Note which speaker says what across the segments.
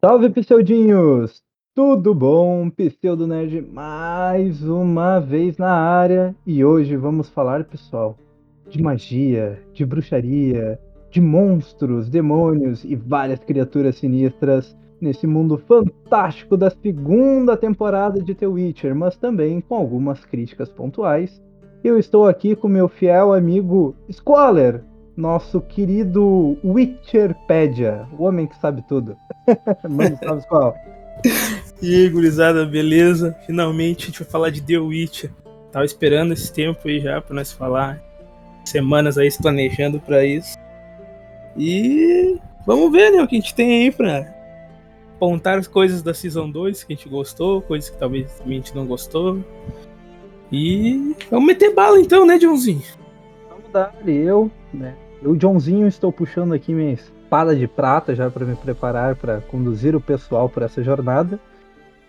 Speaker 1: Salve, Pseudinhos! Tudo bom? Pseudo Nerd mais uma vez na área e hoje vamos falar, pessoal, de magia, de bruxaria, de monstros, demônios e várias criaturas sinistras nesse mundo fantástico da segunda temporada de The Witcher, mas também com algumas críticas pontuais. Eu estou aqui com meu fiel amigo Squaller, nosso querido Witcherpedia, o homem que sabe tudo. Manda salve, qual?
Speaker 2: E aí, gurizada, beleza? Finalmente a gente vai falar de The Witcher. Tava esperando esse tempo aí já pra nós falar. Semanas aí se planejando pra isso. E vamos ver, né, o que a gente tem aí pra apontar as coisas da Season 2 que a gente gostou, coisas que talvez a gente não gostou. E vamos meter bala então, né, Johnzinho?
Speaker 1: Vamos dar, eu, né? Eu, Johnzinho, estou puxando aqui minha espada de prata já para me preparar para conduzir o pessoal por essa jornada.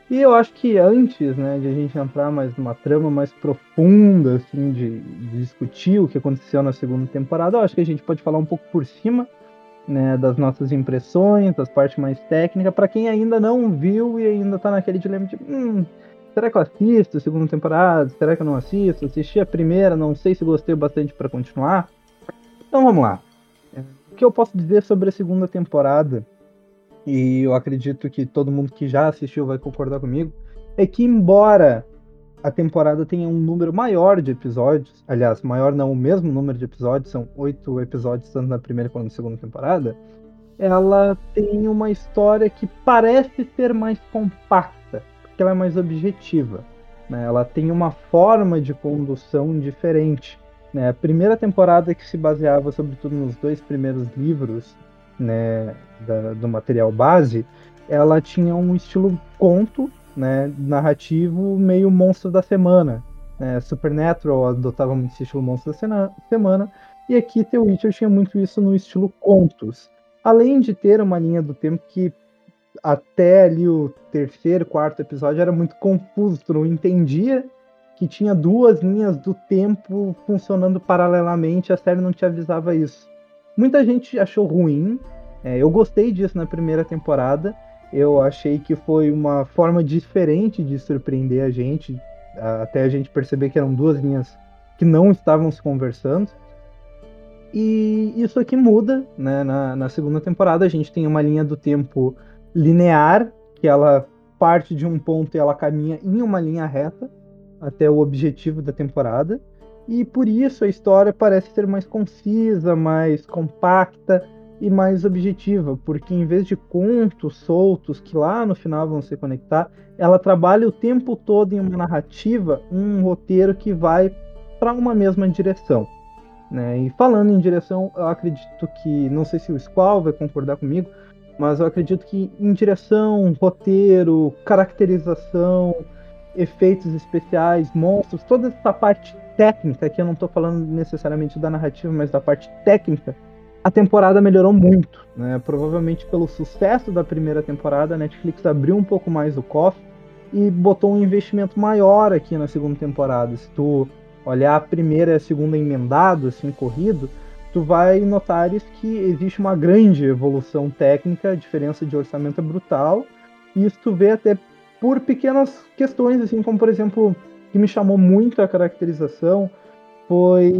Speaker 1: E eu acho que antes, né, de a gente entrar mais numa trama mais profunda, assim, de, de, discutir o que aconteceu na segunda temporada, eu acho que a gente pode falar um pouco por cima, né, das nossas impressões, das partes mais técnicas, para quem ainda não viu e ainda tá naquele dilema de, hum, será que eu assisto a segunda temporada? Será que eu não assisto? Assisti a primeira, não sei se gostei bastante para continuar. Então vamos lá. O que eu posso dizer sobre a segunda temporada, e eu acredito que todo mundo que já assistiu vai concordar comigo, é que embora a temporada tenha um número maior de episódios, aliás, maior não, o mesmo número de episódios, são oito episódios tanto na primeira quanto na segunda temporada, ela tem uma história que parece ser mais compacta, porque ela é mais objetiva. Né? Ela tem uma forma de condução diferente. Né? A primeira temporada que se baseava sobretudo nos dois primeiros livros né, da, do material base, ela tinha um estilo conto, né, narrativo meio monstro da semana. Né? Supernatural adotava muito esse estilo monstro da semana, e aqui The Witcher tinha muito isso no estilo contos. Além de ter uma linha do tempo que até ali o terceiro, quarto episódio era muito confuso, tu não entendia que tinha duas linhas do tempo funcionando paralelamente, a série não te avisava isso. Muita gente achou ruim, é, eu gostei disso na primeira temporada, eu achei que foi uma forma diferente de surpreender a gente, até a gente perceber que eram duas linhas que não estavam se conversando. E isso aqui muda, né? Na, na segunda temporada a gente tem uma linha do tempo linear, que ela parte de um ponto e ela caminha em uma linha reta até o objetivo da temporada. E por isso a história parece ser mais concisa, mais compacta e mais objetiva, porque em vez de contos soltos que lá no final vão se conectar, ela trabalha o tempo todo em uma narrativa, um roteiro que vai para uma mesma direção. Né? E falando em direção, eu acredito que, não sei se o Squall vai concordar comigo, mas eu acredito que em direção, roteiro, caracterização, efeitos especiais, monstros, toda essa parte técnica, que eu não estou falando necessariamente da narrativa, mas da parte técnica, a temporada melhorou muito. Né? Provavelmente pelo sucesso da primeira temporada, a Netflix abriu um pouco mais o cofre e botou um investimento maior aqui na segunda temporada. Se tu olhar a primeira e a segunda emendado, assim, corrido, tu vai notar que existe uma grande evolução técnica, a diferença de orçamento é brutal, e isso tu vê até por pequenas questões, assim, como por exemplo, que me chamou muito a caracterização foi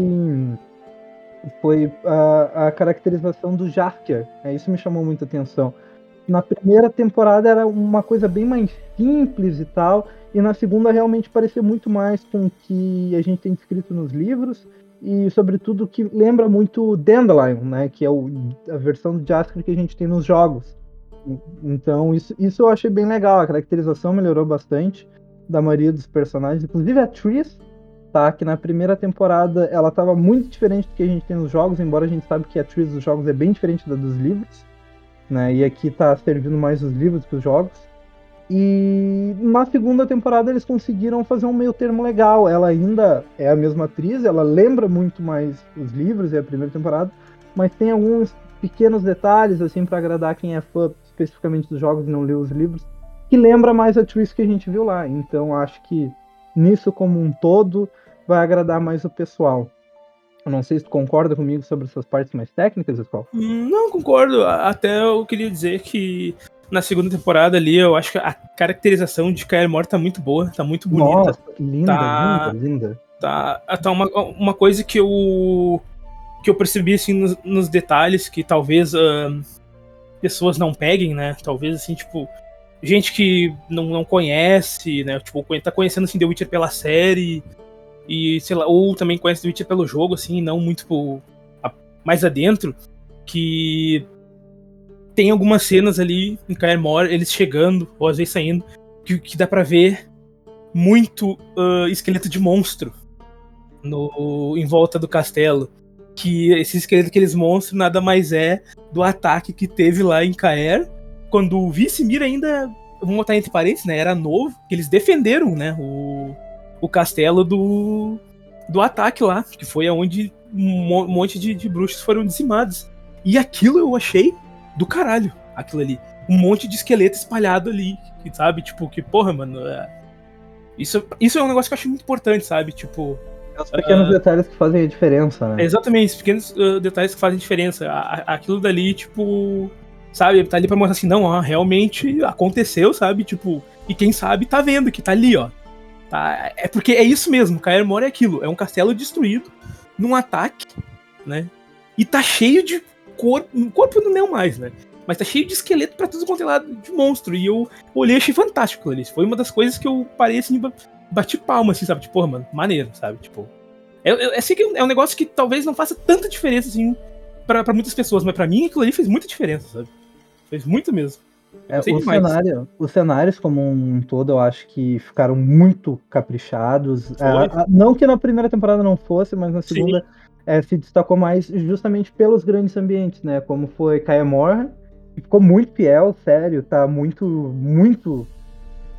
Speaker 1: foi a, a caracterização do Jarker. É, isso me chamou muita atenção. Na primeira temporada era uma coisa bem mais simples e tal, e na segunda realmente parecia muito mais com o que a gente tem escrito nos livros e sobretudo que lembra muito Dandelion, né, que é o, a versão do Jasker que a gente tem nos jogos. Então, isso, isso eu achei bem legal. A caracterização melhorou bastante da maioria dos personagens. Inclusive a Tris, tá? Que na primeira temporada ela estava muito diferente do que a gente tem nos jogos, embora a gente sabe que a Tris dos jogos é bem diferente da dos livros. Né? E aqui tá servindo mais os livros que os jogos. E na segunda temporada eles conseguiram fazer um meio termo legal. Ela ainda é a mesma atriz, ela lembra muito mais os livros e a primeira temporada, mas tem alguns pequenos detalhes, assim, para agradar quem é fã especificamente dos jogos e não leu os livros, que lembra mais a Triss que a gente viu lá. Então acho que nisso como um todo vai agradar mais o pessoal. Eu não sei se tu concorda comigo sobre essas partes mais técnicas, Escola.
Speaker 2: Não, concordo. Até eu queria dizer que na segunda temporada ali, eu acho que a caracterização de Kaer Mor tá muito boa, tá muito bonita. Nossa,
Speaker 1: linda, tá, linda, linda.
Speaker 2: Tá, tá uma, uma coisa que eu que eu percebi assim nos, nos detalhes que talvez uh, pessoas não peguem, né? Talvez assim, tipo, gente que não, não conhece, né? Tipo, tá conhecendo assim The Witcher pela série e sei lá, ou também conhece The Witcher pelo jogo assim, não muito tipo, a, mais adentro, que tem algumas cenas ali em Kaer eles chegando, ou às vezes saindo, que, que dá para ver muito uh, esqueleto de monstro no, em volta do castelo. Que esse esqueleto, aqueles monstros, nada mais é do ataque que teve lá em Caer, quando o Vice-Mir ainda, vamos botar entre parênteses, né, era novo, que eles defenderam, né, o, o castelo do, do ataque lá, que foi aonde um monte de, de bruxos foram dizimados. E aquilo eu achei do caralho, aquilo ali. Um monte de esqueleto espalhado ali, sabe? Tipo, que porra, mano. É... Isso, isso é um negócio que eu acho muito importante, sabe? Tipo.
Speaker 1: Os pequenos uh... detalhes que fazem a diferença, né?
Speaker 2: Exatamente, os pequenos uh, detalhes que fazem a diferença. aquilo dali, tipo. Sabe? Tá ali pra mostrar assim, não, ó, realmente aconteceu, sabe? Tipo, e quem sabe tá vendo que tá ali, ó. Tá? É porque é isso mesmo, Mora é aquilo. É um castelo destruído num ataque, né? E tá cheio de corpo. Corpo não é mais, né? Mas tá cheio de esqueleto pra tudo quanto é lado de monstro. E eu olhei achei fantástico ali. Foi uma das coisas que eu parei assim, bati palma, assim, sabe? Tipo, porra, mano, maneiro, sabe? Tipo. É, é, é, é um negócio que talvez não faça tanta diferença, assim, pra, pra muitas pessoas, mas pra mim aquilo ali fez muita diferença, sabe? Fez muito mesmo.
Speaker 1: É, o, cenário, os cenários como um todo, eu acho que ficaram muito caprichados. É, não que na primeira temporada não fosse, mas na segunda é, se destacou mais justamente pelos grandes ambientes, né? Como foi Kaemor, que ficou muito fiel, sério, tá muito, muito,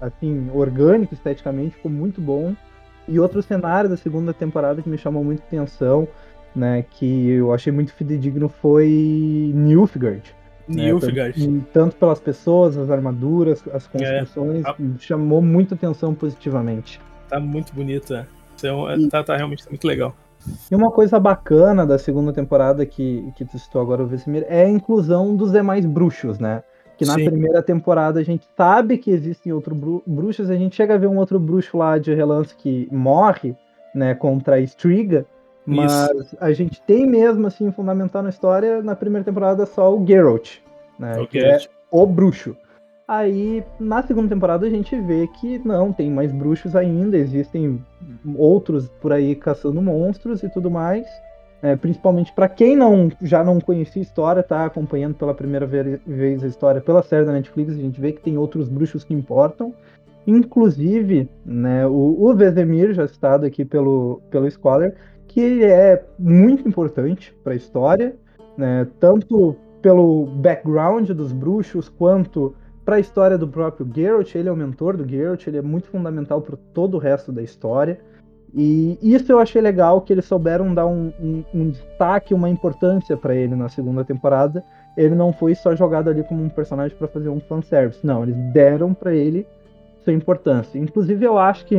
Speaker 1: assim, orgânico esteticamente, ficou muito bom. E outro cenário da segunda temporada que me chamou muito atenção, né, que eu achei muito fidedigno foi Nilfgaard.
Speaker 2: Né? Nilfgaard.
Speaker 1: Tanto, tanto, pelas pessoas, as armaduras, as é, construções, é, chamou muito atenção positivamente.
Speaker 2: Tá muito bonito, é. Então, e... tá, tá realmente muito legal.
Speaker 1: E uma coisa bacana da segunda temporada que, que tu citou agora, o Vesemir, é a inclusão dos demais bruxos, né? Que na Sim. primeira temporada a gente sabe que existem outros bru bruxos, a gente chega a ver um outro bruxo lá de relance que morre, né, contra a Striga, mas Isso. a gente tem mesmo, assim, fundamental na história, na primeira temporada só o Geralt, né, o que é o bruxo. Aí, na segunda temporada, a gente vê que não, tem mais bruxos ainda, existem outros por aí caçando monstros e tudo mais. É, principalmente para quem não já não conhecia a história, tá acompanhando pela primeira vez a história pela série da Netflix, a gente vê que tem outros bruxos que importam. Inclusive, né, o, o Vesemir, já citado aqui pelo, pelo Scholar, que é muito importante para a história, né, tanto pelo background dos bruxos, quanto para a história do próprio Geralt, ele é o mentor do Geralt, ele é muito fundamental para todo o resto da história. E isso eu achei legal que eles souberam dar um, um, um destaque, uma importância para ele na segunda temporada. Ele não foi só jogado ali como um personagem para fazer um fanservice. Não, eles deram para ele sua importância. Inclusive, eu acho que,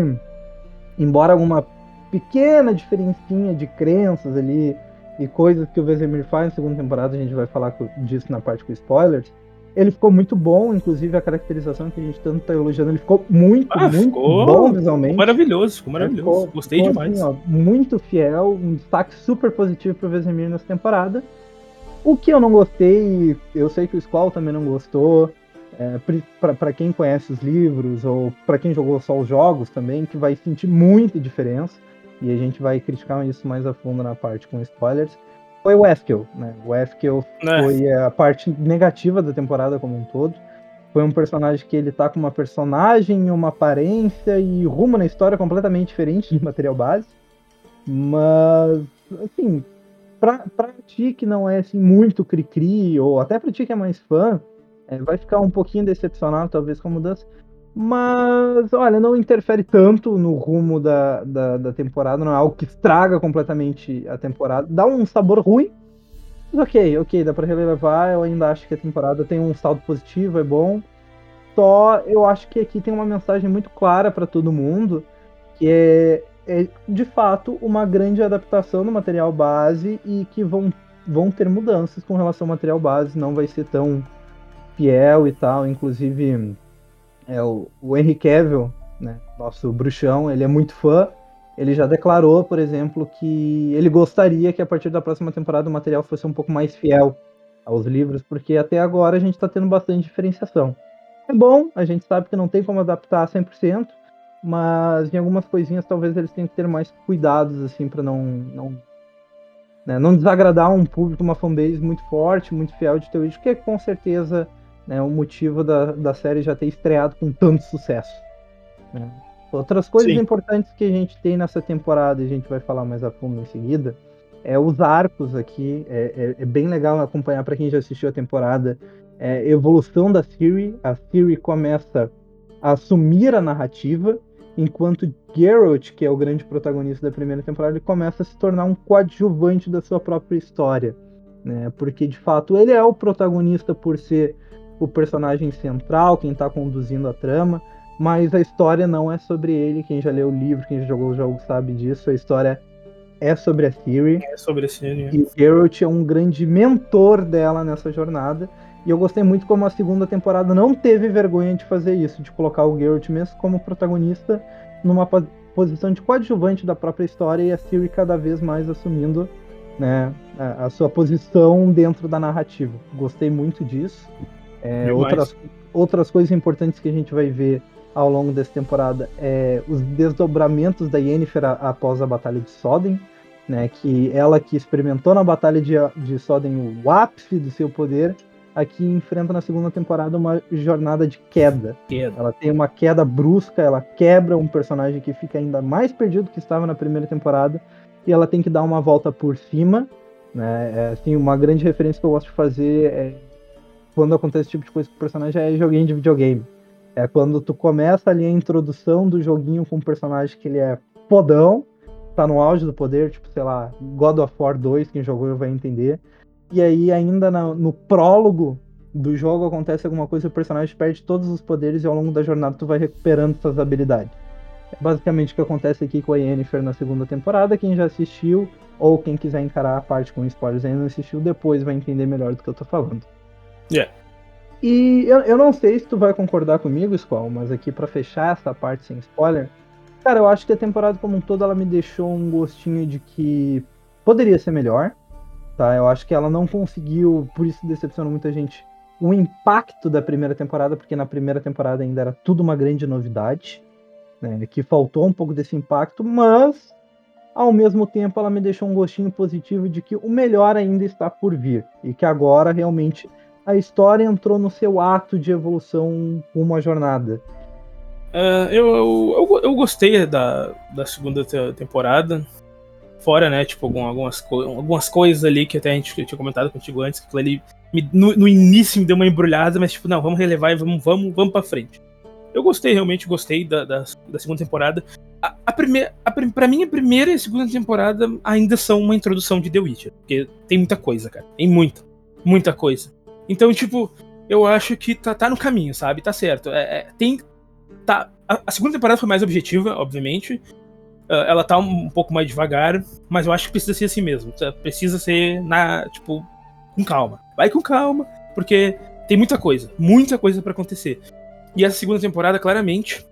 Speaker 1: embora alguma pequena diferencinha de crenças ali e coisas que o Vesemir faz na segunda temporada, a gente vai falar disso na parte com spoilers ele ficou muito bom, inclusive a caracterização que a gente tanto tá elogiando, ele ficou muito, ah, muito ficou bom visualmente.
Speaker 2: Ficou maravilhoso, ficou maravilhoso. Ficou, Gostei ficou, demais. Assim, ó,
Speaker 1: muito fiel, um destaque super positivo pro Vesemir nessa temporada. O que eu não gostei, eu sei que o Squall também não gostou. É, para quem conhece os livros ou para quem jogou só os jogos também, que vai sentir muita diferença. E a gente vai criticar isso mais a fundo na parte com spoilers foi o Eskel, né? O Eskel é. foi a parte negativa da temporada como um todo. Foi um personagem que ele tá com uma personagem, uma aparência e rumo na história completamente diferente de material base. Mas, assim, pra, pra ti que não é assim, muito cri-cri, ou até pra ti que é mais fã, é, vai ficar um pouquinho decepcionado talvez com a mudança. Mas, olha, não interfere tanto no rumo da, da, da, temporada, não é algo que estraga completamente a temporada. Dá um sabor ruim, ok, ok, dá pra relevar. Eu ainda acho que a temporada tem um saldo positivo, é bom. Só eu acho que aqui tem uma mensagem muito clara para todo mundo, que é, é de fato uma grande adaptação do material base e que vão, vão ter mudanças com relação ao material base, não vai ser tão fiel e tal. Inclusive, é, o, o Henry Cavill, né, nosso bruxão, ele é muito fã. Ele já declarou, por exemplo, que ele gostaria que a partir da próxima temporada o material fosse um pouco mais fiel aos livros, porque até agora a gente está tendo bastante diferenciação. É bom, a gente sabe que não tem como adaptar 100%, mas em algumas coisinhas talvez eles tenham que ter mais cuidados, assim, para não, não, né, não desagradar um público, uma fanbase muito forte, muito fiel de Teu que é com certeza né, o motivo da, da série já ter estreado com tanto sucesso. Né. Outras coisas Sim. importantes que a gente tem nessa temporada, e a gente vai falar mais a fundo em seguida, é os arcos aqui. É, é, é bem legal acompanhar para quem já assistiu a temporada. É, evolução da Siri. A Siri começa a assumir a narrativa, enquanto Geralt, que é o grande protagonista da primeira temporada, ele começa a se tornar um coadjuvante da sua própria história. Né? Porque de fato ele é o protagonista por ser o personagem central, quem está conduzindo a trama mas a história não é sobre ele. Quem já leu o livro, quem já jogou o jogo sabe disso. A história é sobre a Siri.
Speaker 2: É sobre a Siri.
Speaker 1: E o Geralt é um grande mentor dela nessa jornada. E eu gostei muito como a segunda temporada não teve vergonha de fazer isso, de colocar o Geralt mesmo como protagonista numa posição de coadjuvante da própria história e a Siri cada vez mais assumindo né, a, a sua posição dentro da narrativa. Gostei muito disso. É, outras, outras coisas importantes que a gente vai ver ao longo dessa temporada é os desdobramentos da Yennefer após a Batalha de Soden, né, que ela que experimentou na Batalha de, de Soden o ápice do seu poder, aqui enfrenta na segunda temporada uma jornada de queda. queda. Ela tem uma queda brusca, ela quebra um personagem que fica ainda mais perdido que estava na primeira temporada, e ela tem que dar uma volta por cima. Né? É, assim, uma grande referência que eu gosto de fazer é quando acontece esse tipo de coisa com o personagem é joguinho de videogame. É quando tu começa ali a introdução do joguinho com um personagem que ele é podão, tá no auge do poder, tipo, sei lá, God of War 2, quem jogou vai entender. E aí, ainda no, no prólogo do jogo, acontece alguma coisa, o personagem perde todos os poderes e ao longo da jornada tu vai recuperando essas habilidades. É basicamente o que acontece aqui com a Yennefer na segunda temporada. Quem já assistiu, ou quem quiser encarar a parte com spoilers ainda não assistiu, depois vai entender melhor do que eu tô falando.
Speaker 2: Yeah.
Speaker 1: E eu, eu não sei se tu vai concordar comigo, Squall, mas aqui para fechar essa parte sem spoiler, cara, eu acho que a temporada como um todo ela me deixou um gostinho de que poderia ser melhor, tá? Eu acho que ela não conseguiu, por isso decepcionou muita gente, o impacto da primeira temporada, porque na primeira temporada ainda era tudo uma grande novidade, né? Que faltou um pouco desse impacto, mas ao mesmo tempo ela me deixou um gostinho positivo de que o melhor ainda está por vir e que agora realmente a história entrou no seu ato de evolução uma jornada?
Speaker 2: Uh, eu, eu, eu, gostei da, da segunda temporada. Fora, né, tipo, algumas, algumas coisas ali que até a gente tinha comentado contigo antes, que ali no, no, início me deu uma embrulhada, mas tipo, não, vamos relevar e vamos, vamos, vamos pra frente. Eu gostei, realmente gostei da, da, da segunda temporada. A, a primeira, pra mim, a primeira e a segunda temporada ainda são uma introdução de The Witcher. Porque tem muita coisa, cara. Tem muita. Muita coisa. Então, tipo, eu acho que tá, tá no caminho, sabe? Tá certo. É, é, tem. Tá, a, a, segunda temporada foi mais objetiva, obviamente. Uh, ela tá um, um, pouco mais devagar, mas eu acho que precisa ser assim mesmo. Precisa ser na, tipo, com calma. Vai com calma, porque tem muita coisa, muita coisa para acontecer. E essa segunda temporada, claramente,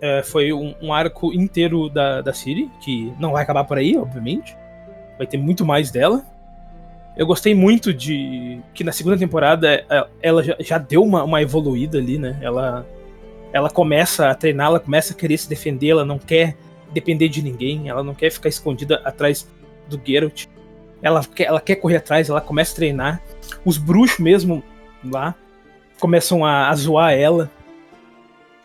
Speaker 2: é, foi um, um, arco inteiro da, da Siri, que não vai acabar por aí, obviamente. Vai ter muito mais dela. Eu gostei muito de que na segunda temporada é, ela já, deu uma, uma evoluída ali, né? Ela, ela começa a treinar, ela começa a querer se defender, ela não quer depender de ninguém, ela não quer ficar escondida atrás do Geralt. Ela quer, ela quer correr atrás, ela começa a treinar. Os bruxos mesmo lá começam a, a zoar ela,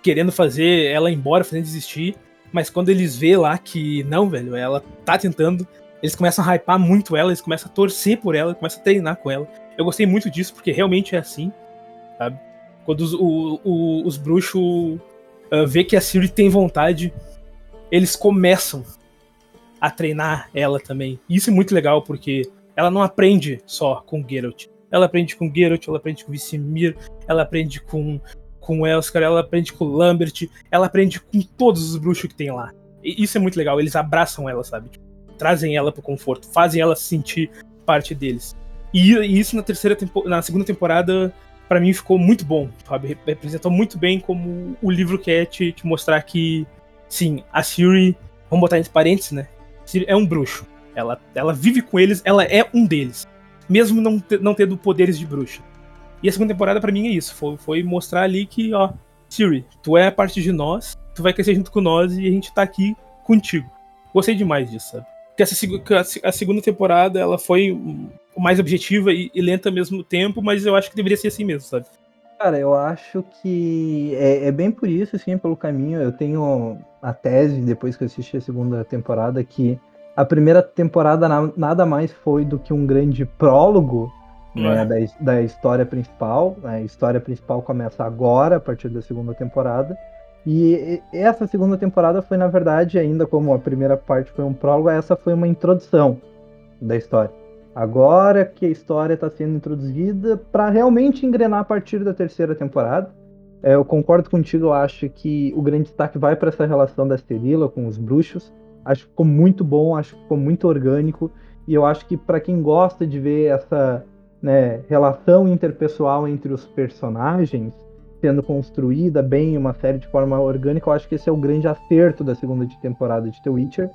Speaker 2: querendo fazer ela ir embora, fazendo desistir. Mas quando eles vê lá que não, velho, ela tá tentando, eles começam a hypar muito ela, eles começam a torcer por ela, começam a treinar com ela. Eu gostei muito disso, porque realmente é assim, sabe? Quando os, o, o, os bruxos uh, vê que a Siri tem vontade, eles começam a treinar ela também. E isso é muito legal, porque ela não aprende só com Geralt. Ela aprende com Geralt, ela aprende com Vicimir, ela aprende com com Elskar, ela aprende com Lambert, ela aprende com todos os bruxos que tem lá. E isso é muito legal, eles abraçam ela, sabe? Tipo, trazem ela pro conforto, fazem ela se sentir parte deles. E, e isso na terceira na segunda temporada para mim ficou muito bom, sabe? Representou muito bem como o livro quer te, te mostrar que sim, a Siri, vamos botar entre parênteses, né? Siri é um bruxo. Ela, ela vive com eles, ela é um deles. Mesmo não, não tendo poderes de bruxa. E a segunda temporada para mim é isso. Foi, foi mostrar ali que, ó, Siri, tu é parte de nós, tu vai crescer junto com nós e a gente tá aqui contigo. Gostei demais disso, sabe? Que essa, a segunda temporada, ela foi mais objetiva e, e lenta ao mesmo tempo, mas eu acho que deveria ser assim mesmo, sabe?
Speaker 1: Cara, eu acho que é, é, bem por isso, assim, pelo caminho. Eu tenho a tese, depois que eu assisti a segunda temporada, que a primeira temporada na, nada mais foi do que um grande prólogo né, da, da história principal. A história principal começa agora, a partir da segunda temporada. E essa segunda temporada foi, na verdade, ainda como a primeira parte foi um prólogo, essa foi uma introdução da história. Agora que a história está sendo introduzida para realmente engrenar a partir da terceira temporada. É, eu concordo contigo, eu acho que o grande destaque vai para essa relação da Esterila com os bruxos. Acho que ficou muito bom, acho que ficou muito orgânico. E eu acho que para quem gosta de ver essa né, relação interpessoal entre os personagens sendo construída bem, uma série de forma orgânica, eu acho que esse é o grande acerto da segunda temporada de The Witcher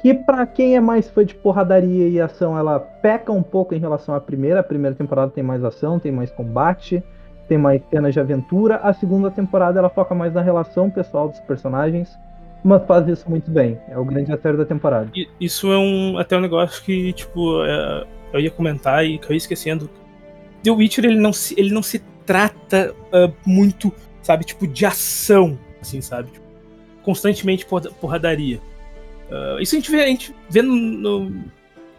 Speaker 1: que para quem é mais fã de porradaria e ação, ela peca um pouco em relação à primeira. A primeira temporada tem mais ação, tem mais combate, tem mais cenas de aventura. A segunda temporada ela foca mais na relação pessoal dos personagens, mas faz isso muito bem. É o grande acerto da temporada.
Speaker 2: Isso é um até um negócio que tipo é, eu ia comentar e acabei esquecendo. The Witcher ele não se, ele não se trata uh, muito, sabe, tipo de ação, assim, sabe, tipo, constantemente porradaria Uh, isso a gente vê, a gente vê no, no,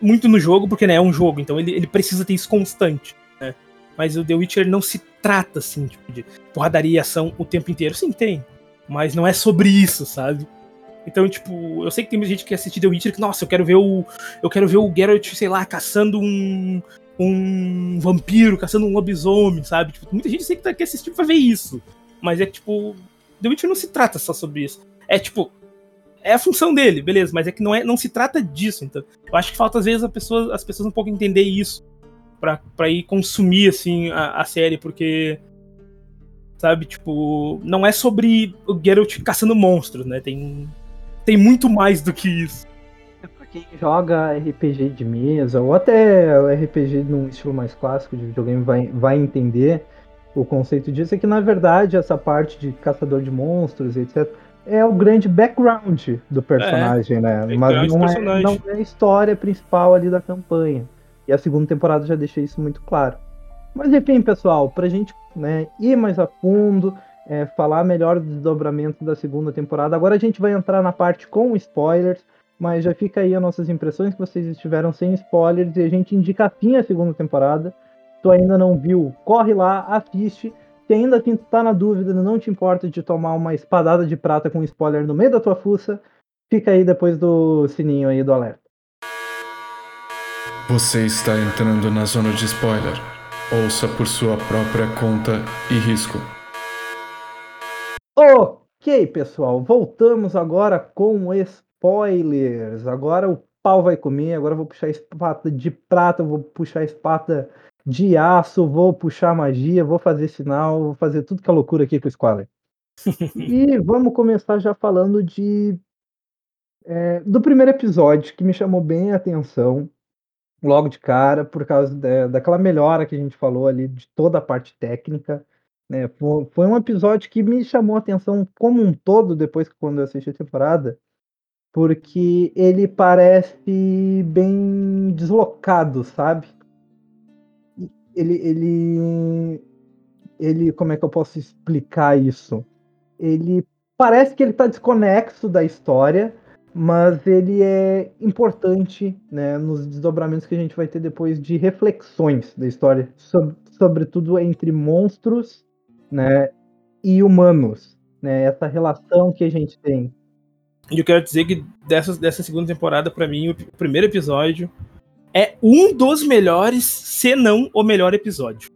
Speaker 2: muito no jogo, porque né, é um jogo, então ele, ele precisa ter isso constante. Né? Mas o The Witcher não se trata assim, tipo, de porradaria e ação o tempo inteiro. Sim, tem. Mas não é sobre isso, sabe? Então, tipo, eu sei que tem gente que assiste The Witcher que, nossa, eu quero ver o. Eu quero ver o Geralt, sei lá, caçando um. Um vampiro, caçando um lobisomem, sabe? Tipo, muita gente sei que tá, quer assistir pra ver isso. Mas é que, tipo, The Witcher não se trata só sobre isso. É tipo, é a função dele, beleza, mas é que não, é, não se trata disso. Então, eu acho que falta às vezes pessoa, as pessoas um pouco entender isso para ir consumir assim a, a, série, porque sabe, tipo, não é sobre o Geralt caçando monstros, né? Tem tem muito mais do que isso.
Speaker 1: Quem joga RPG de mesa ou até RPG num estilo mais clássico de videogame vai, vai entender o conceito disso é que na verdade essa parte de caçador de monstros, etc é o grande background do personagem, é, né? Mas não é, não é a história principal ali da campanha. E a segunda temporada já deixa isso muito claro. Mas enfim, pessoal, pra gente né, ir mais a fundo, é, falar melhor do desdobramento da segunda temporada, agora a gente vai entrar na parte com spoilers, mas já fica aí as nossas impressões que vocês estiveram sem spoilers e a gente indica assim a segunda temporada. Se tu ainda não viu, corre lá, assiste se ainda assim tu tá na dúvida, não te importa de tomar uma espadada de prata com spoiler no meio da tua fuça, fica aí depois do sininho aí do alerta.
Speaker 3: Você está entrando na zona de spoiler. Ouça por sua própria conta e risco.
Speaker 1: Ok, pessoal, voltamos agora com spoilers. Agora o pau vai comer, agora eu vou puxar a espada de prata, vou puxar a espada de aço, vou puxar magia, vou fazer sinal, vou fazer tudo que é loucura aqui com o Squaller. e vamos começar já falando de é, do primeiro episódio que me chamou bem a atenção logo de cara por causa da, daquela melhora que a gente falou ali de toda a parte técnica. Né? Foi, foi um episódio que me chamou a atenção como um todo depois que quando eu assisti a temporada, porque ele parece bem deslocado, sabe? ele, ele, ele, como é que eu posso explicar isso? Ele parece que ele está desconexo da história, mas ele é importante, né, nos desdobramentos que a gente vai ter depois de reflexões da história, sobre, sobretudo entre monstros, né, e humanos, né, essa relação que a gente tem.
Speaker 2: E eu quero dizer que dessa, dessa segunda temporada, para mim, o primeiro episódio é um dos melhores, se não o melhor episódio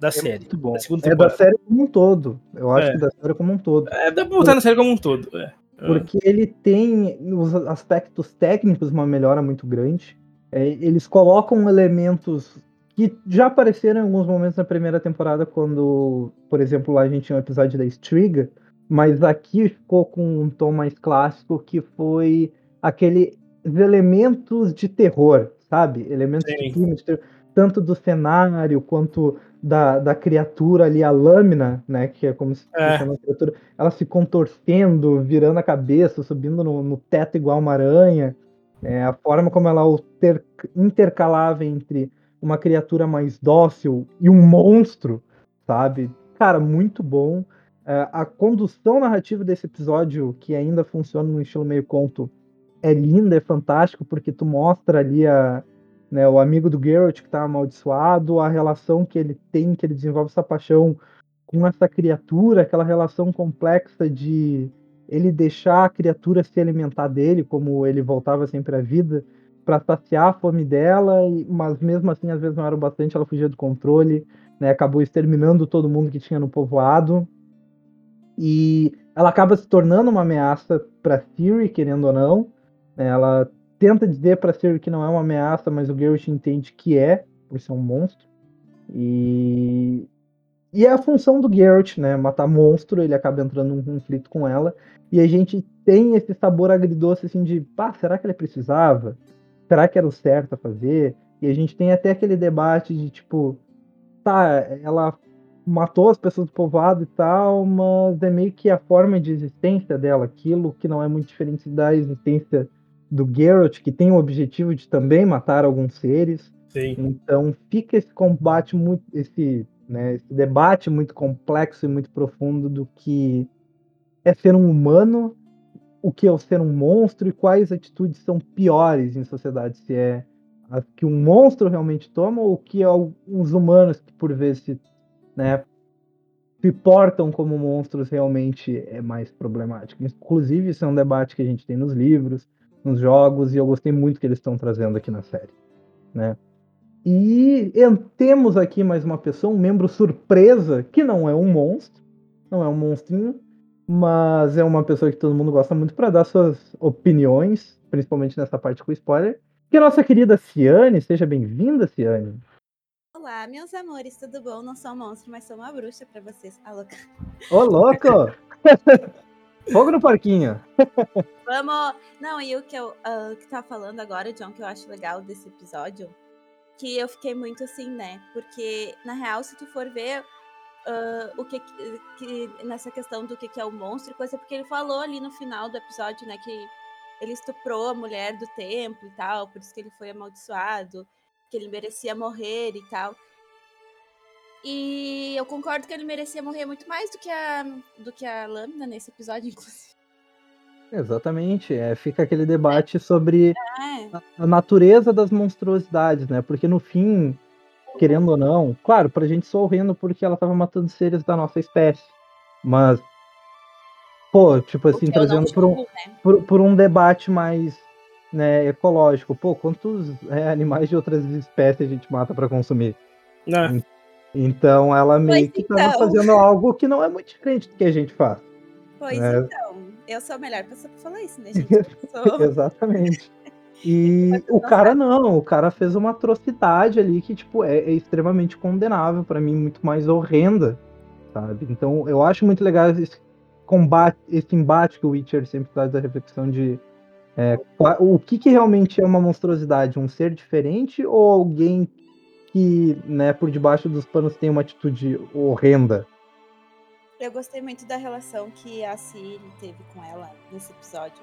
Speaker 2: da
Speaker 1: É
Speaker 2: série.
Speaker 1: muito bom.
Speaker 2: da
Speaker 1: É da série como um todo. Eu acho
Speaker 2: É.
Speaker 1: que da série como um todo.
Speaker 2: É, dá pra botar na série como um todo. É.
Speaker 1: Porque ele tem os aspectos técnicos uma melhora muito grande. É, eles colocam elementos que já apareceram em alguns momentos na primeira temporada, quando, por exemplo, lá a gente tinha um episódio da Striga, mas aqui ficou com um tom mais clássico, que foi aqueles elementos de terror, sabe? Elementos
Speaker 2: Sim.
Speaker 1: de clima de terror, tanto do cenário quanto da, da criatura ali, a lâmina, né? Que é como se
Speaker 2: É.
Speaker 1: chama a criatura, ela se contorcendo, virando a cabeça, subindo no, no teto igual uma aranha. É, a forma como ela alter- intercalava entre uma criatura mais dócil e um monstro, sabe? Cara, muito bom. É, a condução narrativa desse episódio, que ainda funciona no estilo meio conto, é linda, é fantástico, porque tu mostra ali a, né, o amigo do Geralt que tá amaldiçoado, a relação que ele tem, que ele desenvolve essa paixão com essa criatura, aquela relação complexa de ele deixar a criatura se alimentar dele, como ele voltava sempre à vida, para saciar a fome dela, mas mesmo assim, às vezes não era o bastante, ela fugia do controle, né, acabou exterminando todo mundo que tinha no povoado. E ela acaba se tornando uma ameaça para Ciri, querendo ou não. Ela tenta dizer para Ciri que não é uma ameaça, mas o Geralt entende que é, por ser um monstro. E e é a função do Geralt, né? Matar monstro, ele acaba entrando num conflito com ela. E a gente tem esse sabor agridoce assim de, pá, será que ele precisava? Será que era o certo a fazer? E a gente tem até aquele debate de tipo, tá, ela matou as pessoas do povoado e tal, mas é meio que a forma de existência dela, aquilo que não é muito diferente da existência do Geralt, que tem o objetivo de também matar alguns seres.
Speaker 2: Sim.
Speaker 1: Então fica esse combate muito, esse, né, esse debate muito complexo e muito profundo do que é ser um humano, o que é o ser um monstro e quais atitudes são piores em sociedade, se é as que um monstro realmente toma ou que é os humanos que por vezes se, né, se portam como monstros realmente é mais problemático. Inclusive isso é um debate que a gente tem nos livros, nos jogos e eu gostei muito que eles estão trazendo aqui na série, né? E temos aqui mais uma pessoa, um membro surpresa, que não é um monstro, não é um monstrinho, mas é uma pessoa que todo mundo gosta muito para dar suas opiniões, principalmente nessa parte com spoiler, que é a nossa querida Ciane. Seja bem-vinda, Ciane.
Speaker 4: Olá, meus amores, tudo bom? Não sou um monstro, mas sou uma bruxa pra vocês. Ah, louca.
Speaker 1: Ô, louco! Fogo no parquinho.
Speaker 4: Vamos! Não, e o que eu ah, que tá falando agora, John, que eu acho legal desse episódio, que eu fiquei muito assim, né? Porque, na real, se tu for ver ah, o que, que- que nessa questão do que, que é o monstro e coisa, porque ele falou ali no final do episódio, né, que ele estuprou a mulher do templo e tal, por isso que ele foi amaldiçoado, que ele merecia morrer e tal. E eu concordo que ele merecia morrer muito mais do que a, do que a lâmina nesse episódio, inclusive.
Speaker 1: Exatamente. É, fica aquele debate sobre
Speaker 4: É,
Speaker 1: a natureza das monstruosidades, né? Porque no fim, querendo ou não, claro, pra gente só horrendo porque ela tava matando seres da nossa espécie. Mas, pô, tipo assim, trazendo por um,
Speaker 4: né?
Speaker 1: por, por um debate mais né, ecológico. Pô, quantos é, animais de outras espécies a gente mata pra consumir?
Speaker 2: Ah,
Speaker 1: Então ela meio
Speaker 4: Pois
Speaker 1: que tava
Speaker 4: então.
Speaker 1: fazendo algo que não é muito diferente do que a gente faz.
Speaker 4: Pois
Speaker 1: É.
Speaker 4: então, eu sou a melhor pessoa pra falar isso, né, gente? Sou...
Speaker 1: Exatamente. E
Speaker 4: Mas
Speaker 1: o
Speaker 4: não
Speaker 1: cara não, o cara fez uma atrocidade ali que, tipo, é, é extremamente condenável, pra mim, muito mais horrenda, sabe? Então, eu acho muito legal esse combate, esse embate que o Witcher sempre traz da reflexão de é, o que, que realmente é uma monstruosidade, um ser diferente ou alguém que, né, por debaixo dos panos tem uma atitude horrenda?
Speaker 4: Eu gostei muito da relação que a Ciri teve com ela nesse episódio.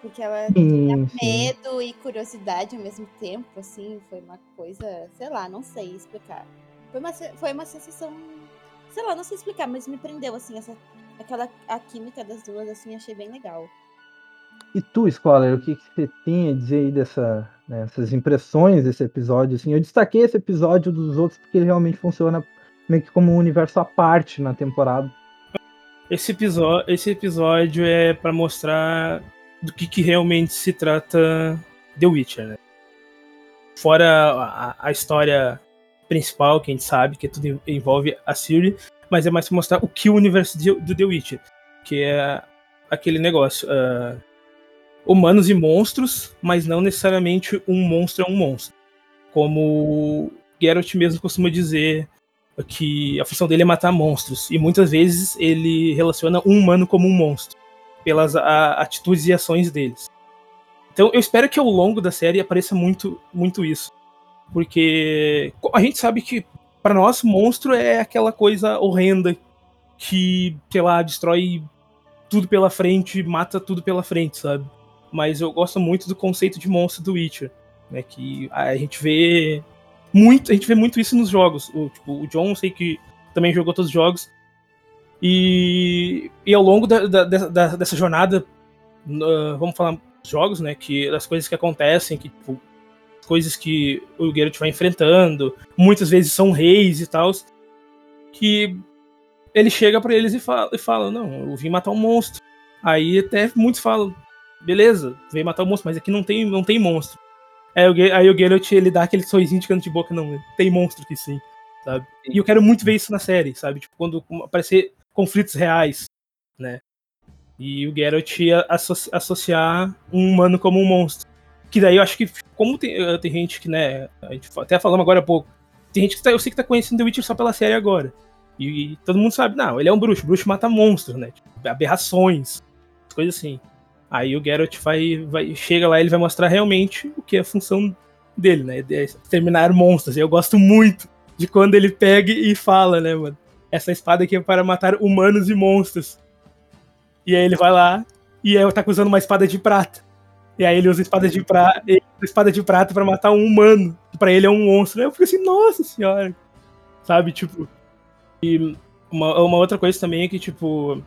Speaker 4: Porque ela
Speaker 1: Sim, sim.
Speaker 4: medo e curiosidade ao mesmo tempo, assim, foi uma coisa, sei lá, não sei explicar. Foi uma, foi uma sensação, sei lá, não sei explicar, mas me prendeu, assim, essa, aquela, a química das duas, assim, achei bem legal.
Speaker 1: E tu, Scholar, o que, que você tem a dizer aí dessa, né, impressões desse episódio? Assim, eu destaquei esse episódio dos outros porque ele realmente funciona meio que como um universo à parte na temporada.
Speaker 2: esse, episódio, esse episódio é pra mostrar do que, que realmente se trata The Witcher, né? fora a, a, história principal, que a gente sabe, que tudo envolve a Siri, mas é mais pra mostrar o que o universo do The Witcher, que é aquele negócio. Uh, humanos e monstros, mas não necessariamente um monstro é um monstro. Como Geralt mesmo costuma dizer que a função dele é matar monstros, e muitas vezes ele relaciona um humano como um monstro, pelas a, atitudes e ações deles. Então eu espero que ao longo da série apareça muito, muito isso. Porque a gente sabe que para nós monstro é aquela coisa horrenda que, sei lá, destrói tudo pela frente, mata tudo pela frente, sabe? Mas eu gosto muito do conceito de monstro do Witcher, né? Que a gente vê muito, a gente vê muito isso nos jogos. O, tipo, o John, sei que também jogou todos os jogos. E, e ao longo da, da, da, dessa jornada, uh, vamos falar jogos, né? Que as coisas que acontecem, que tipo, coisas que o Geralt vai enfrentando, muitas vezes são reis e tal, que ele chega para eles e fala, e fala, não, eu vim matar um monstro. Aí até muitos falam, beleza, veio matar o monstro, mas aqui não tem, não tem monstro. Aí o, aí o Geralt, ele dá aquele sorrisinho de canto de boca, não, tem monstro que sim, sabe? E eu quero muito ver isso na série, sabe? Tipo, quando aparecer conflitos reais, né? E o Geralt ia associar um humano como um monstro. Que daí eu acho que, como tem, eh, tem gente que, né, a gente até falamos agora há pouco, tem gente que tá, eu sei que tá conhecendo The Witcher só pela série agora. E, e todo mundo sabe, não, ele é um bruxo, bruxo mata monstros, né? Tipo, aberrações, coisas assim. Aí o Geralt vai, vai, chega lá e ele vai mostrar realmente o que é a função dele, né? De exterminar monstros. Eu gosto muito de quando ele pega e fala, né, mano? Essa espada aqui é para matar humanos e monstros. E aí ele vai lá e aí tá usando uma espada de prata. E aí ele usa espada de prata, espada de prata para matar um humano, para ele é um monstro. Aí eu fico assim, nossa senhora. Sabe, tipo. E uma, uma outra coisa também é que, tipo,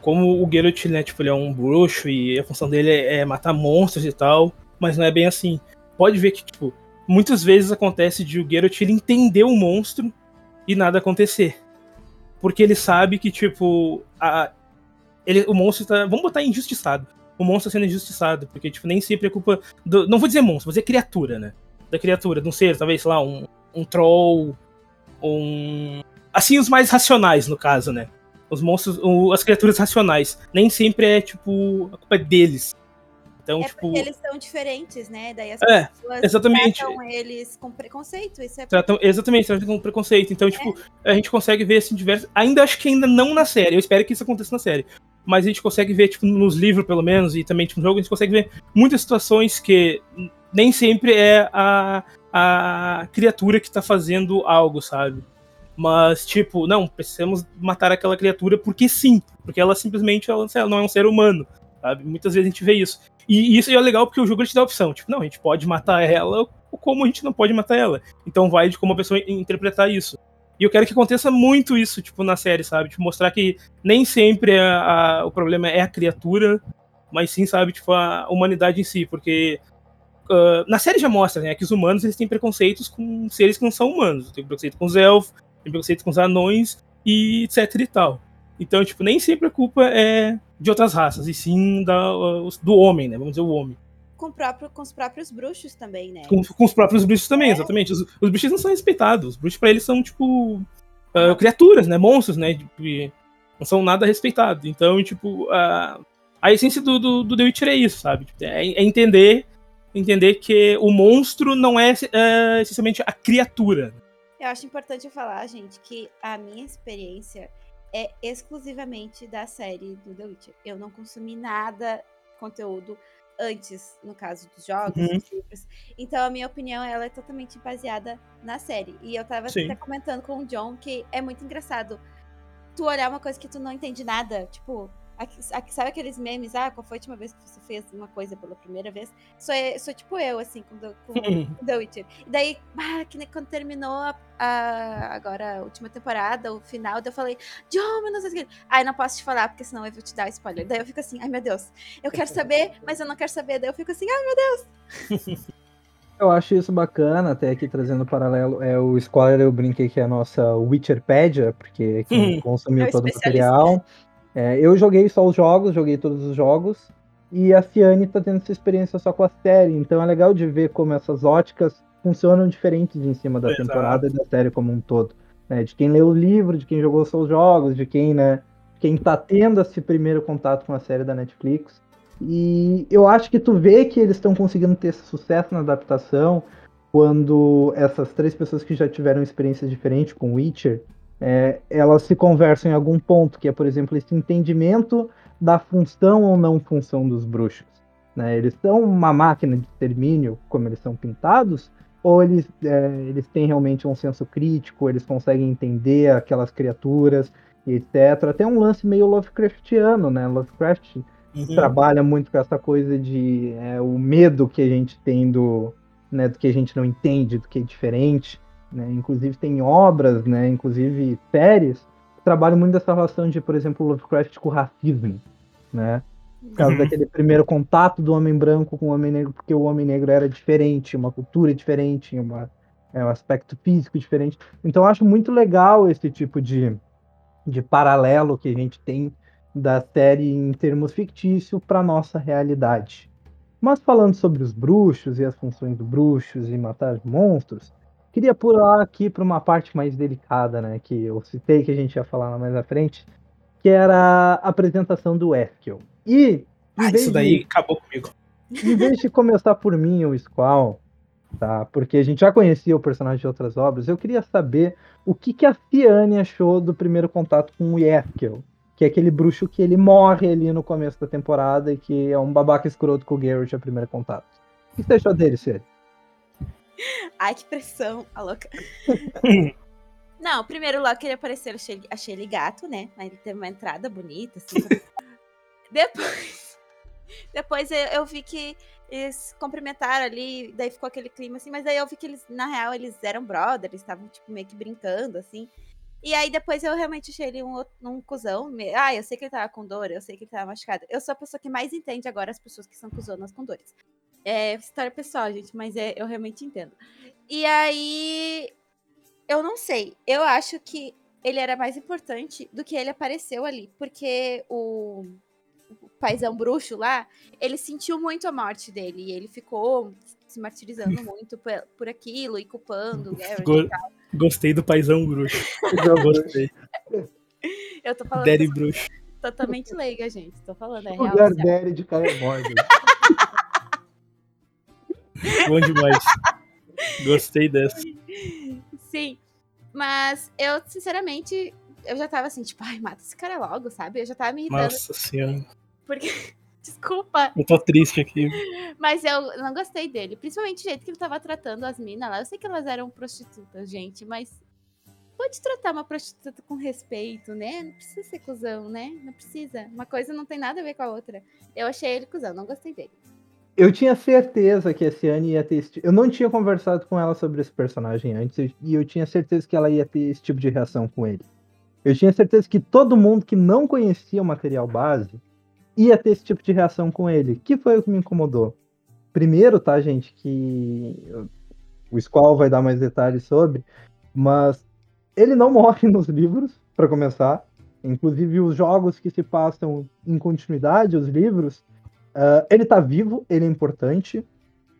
Speaker 2: como o Geralt, né, tipo, ele é um bruxo e a função dele é, é matar monstros e tal, mas não é bem assim. Pode ver que, tipo, muitas vezes acontece de o Geralt ele entender o monstro e nada acontecer. Porque ele sabe que, tipo, a, ele, o monstro tá. Vamos botar injustiçado. O monstro tá sendo injustiçado, porque, tipo, nem sempre é culpa. Do, não vou dizer monstro, vou dizer criatura, né? Da criatura, de um ser, talvez, sei lá, um, um troll, um. Assim, os mais racionais, no caso, né? Os monstros, as criaturas racionais. Nem sempre é, tipo, a culpa é deles. Então,
Speaker 4: é
Speaker 2: tipo...
Speaker 4: porque eles são diferentes, né? Daí as
Speaker 2: é, pessoas exatamente.
Speaker 4: tratam eles com preconceito. Isso é
Speaker 2: tratam, exatamente, tratam com preconceito. Então, é. tipo, a gente consegue ver assim diversos. Ainda acho que ainda não na série. Eu espero que isso aconteça na série. Mas a gente consegue ver, tipo, nos livros, pelo menos, e também tipo, no jogo, a gente consegue ver muitas situações que nem sempre é a, a criatura que tá fazendo algo, sabe? Mas, tipo, não, precisamos matar aquela criatura porque sim. Porque ela simplesmente ela, não é um ser humano. Sabe? Muitas vezes a gente vê isso. E isso é legal porque o jogo te dá a opção. Tipo, não, a gente pode matar ela ou como a gente não pode matar ela. Então vai de como a pessoa interpretar isso. E eu quero que aconteça muito isso, tipo, na série, sabe? Tipo, mostrar que nem sempre é a, o problema é a criatura, mas sim, sabe, tipo, a humanidade em si. Porque uh, na série já mostra, né, que os humanos eles têm preconceitos com seres que não são humanos. Tem preconceito com os elfos, tem preconceito com os anões e etc e tal. Então, tipo, nem sempre a culpa é de outras raças, e sim da, do homem, né? Vamos dizer o homem.
Speaker 4: Com, próprio, com os próprios bruxos também, né?
Speaker 2: Com, com os próprios bruxos também, é. exatamente. Os, os, bruxos não são respeitados. Os bruxos pra eles são, tipo, uh, criaturas, né? Monstros, né? Tipo, não são nada respeitados. Então, tipo, uh, a essência do, do, do The Witcher é isso, sabe? Tipo, é, é, entender entender que o monstro não é uh, essencialmente a criatura.
Speaker 4: Eu acho importante falar, gente, que a minha experiência é exclusivamente da série do The Witcher. Eu não consumi nada conteúdo antes, no caso dos jogos, uhum. dos livros. Então, a minha opinião ela é totalmente baseada na série. E eu tava Sim. até comentando com o John que é muito engraçado tu olhar uma coisa que tu não entende nada, tipo, sabe aqueles memes? Ah, qual foi a última vez que você fez uma coisa pela primeira vez? Sou, sou tipo eu, assim, com, com, com The Witcher. E daí, ah, que, quando terminou a, a, agora a última temporada, o final, daí eu falei, John, meu Deus, ai, não posso te falar, porque senão eu vou te dar spoiler. Daí eu fico assim, ai meu Deus, eu quero saber, mas eu não quero saber. Daí eu fico assim, ai meu Deus.
Speaker 1: Eu acho isso bacana, até aqui trazendo paralelo, é o Squire eu brinquei que é a nossa Witcherpedia, porque quem consumiu é todo o material. É, eu joguei só os jogos, joguei todos os jogos. E a Ciane tá tendo essa experiência só com a série. Então é legal de ver como essas óticas funcionam diferentes em cima da
Speaker 2: Exato.
Speaker 1: temporada e da série como um todo. Né? De quem leu o livro, de quem jogou seus jogos, de quem, né? Quem tá tendo esse primeiro contato com a série da Netflix. E eu acho que tu vê que eles estão conseguindo ter sucesso na adaptação quando essas três pessoas que já tiveram experiências diferentes com Witcher, é, elas se conversam em algum ponto, que é, por exemplo, esse entendimento da função ou não função dos bruxos. Né? Eles são uma máquina de extermínio, como eles são pintados, ou eles, é, eles têm realmente um senso crítico, eles conseguem entender aquelas criaturas, etc. Até um lance meio Lovecraftiano, né? Lovecraft
Speaker 2: Uhum.
Speaker 1: trabalha muito com essa coisa de é, o medo que a gente tem do, né, do que a gente não entende, do que é diferente. Né? Inclusive tem obras, né, inclusive séries, que trabalham muito dessa relação de, por exemplo, Lovecraft com o racismo. Né? Por causa
Speaker 2: Uhum.
Speaker 1: daquele primeiro contato do homem branco com o homem negro, porque o homem negro era diferente, uma cultura diferente, uma, é, um aspecto físico diferente. Então eu acho muito legal esse tipo de, de paralelo que a gente tem da série em termos fictícios para nossa realidade. Mas falando sobre os bruxos e as funções dos bruxos e matar monstros, queria pular aqui para uma parte mais delicada, né, que eu citei que a gente ia falar mais à frente, que era a apresentação do Eskel. E
Speaker 2: Ah, isso
Speaker 1: de-
Speaker 2: daí acabou comigo.
Speaker 1: em vez de começar por mim, o Squall, tá? Porque a gente já conhecia o personagem de outras obras, eu queria saber o que, que a Fiane achou do primeiro contato com o Eskel, que é aquele bruxo que ele morre ali no começo da temporada e que é um babaca escroto com o Garrett a primeiro contato. O que você achou dele, Fiane?
Speaker 4: Ai, que pressão, a louca. Não, primeiro logo que ele apareceu, eu achei, achei ele gato, né? Mas ele teve uma entrada bonita, assim. depois, depois eu, eu vi que eles cumprimentaram ali, daí ficou aquele clima assim, mas daí eu vi que eles, na real, eles eram brothers, estavam, tipo, meio que brincando, assim. E aí depois eu realmente achei ele um, um cuzão. Ah, eu sei que ele tava com dor, eu sei que ele tava machucado. Eu sou a pessoa que mais entende agora as pessoas que são cuzonas com dores. É história pessoal, gente, mas é, eu realmente entendo. E aí, eu não sei. Eu acho que ele era mais importante do que ele apareceu ali. Porque o, o paizão bruxo lá, ele sentiu muito a morte dele. E ele ficou se martirizando muito por, por aquilo e culpando o Garrett
Speaker 2: Go-
Speaker 4: e tal.
Speaker 2: Gostei do paizão bruxo. Gostei.
Speaker 4: Eu tô falando
Speaker 2: Daddy
Speaker 4: eu
Speaker 2: bruxo.
Speaker 4: totalmente leiga, gente. Tô falando, é
Speaker 1: O
Speaker 4: real. oficial.
Speaker 1: Gardere de Calemorgan.
Speaker 2: Bom demais. Gostei dessa.
Speaker 4: Sim. Mas eu, sinceramente, eu já tava assim, tipo, ai, mata esse cara logo, sabe? Eu já tava me irritando.
Speaker 2: Nossa senhora.
Speaker 4: Porque. Desculpa,
Speaker 2: Eu tô triste aqui.
Speaker 4: mas eu não gostei dele. Principalmente o jeito que ele tava tratando as minas lá. Eu sei que elas eram prostitutas, gente, mas. Pode tratar uma prostituta com respeito, né? Não precisa ser cuzão, né? Não precisa. Uma coisa não tem nada a ver com a outra. Eu achei ele cuzão, não gostei dele.
Speaker 1: Eu tinha certeza que a Ciane ia ter esse Eu não tinha conversado com ela sobre esse personagem antes, e eu tinha certeza que ela ia ter esse tipo de reação com ele. Eu tinha certeza que todo mundo que não conhecia o material base ia ter esse tipo de reação com ele, que foi o que me incomodou. Primeiro, tá, gente, que o Squall vai dar mais detalhes sobre, mas ele não morre nos livros, para começar. Inclusive, os jogos que se passam em continuidade, os livros, ah, ele tá vivo, ele é importante.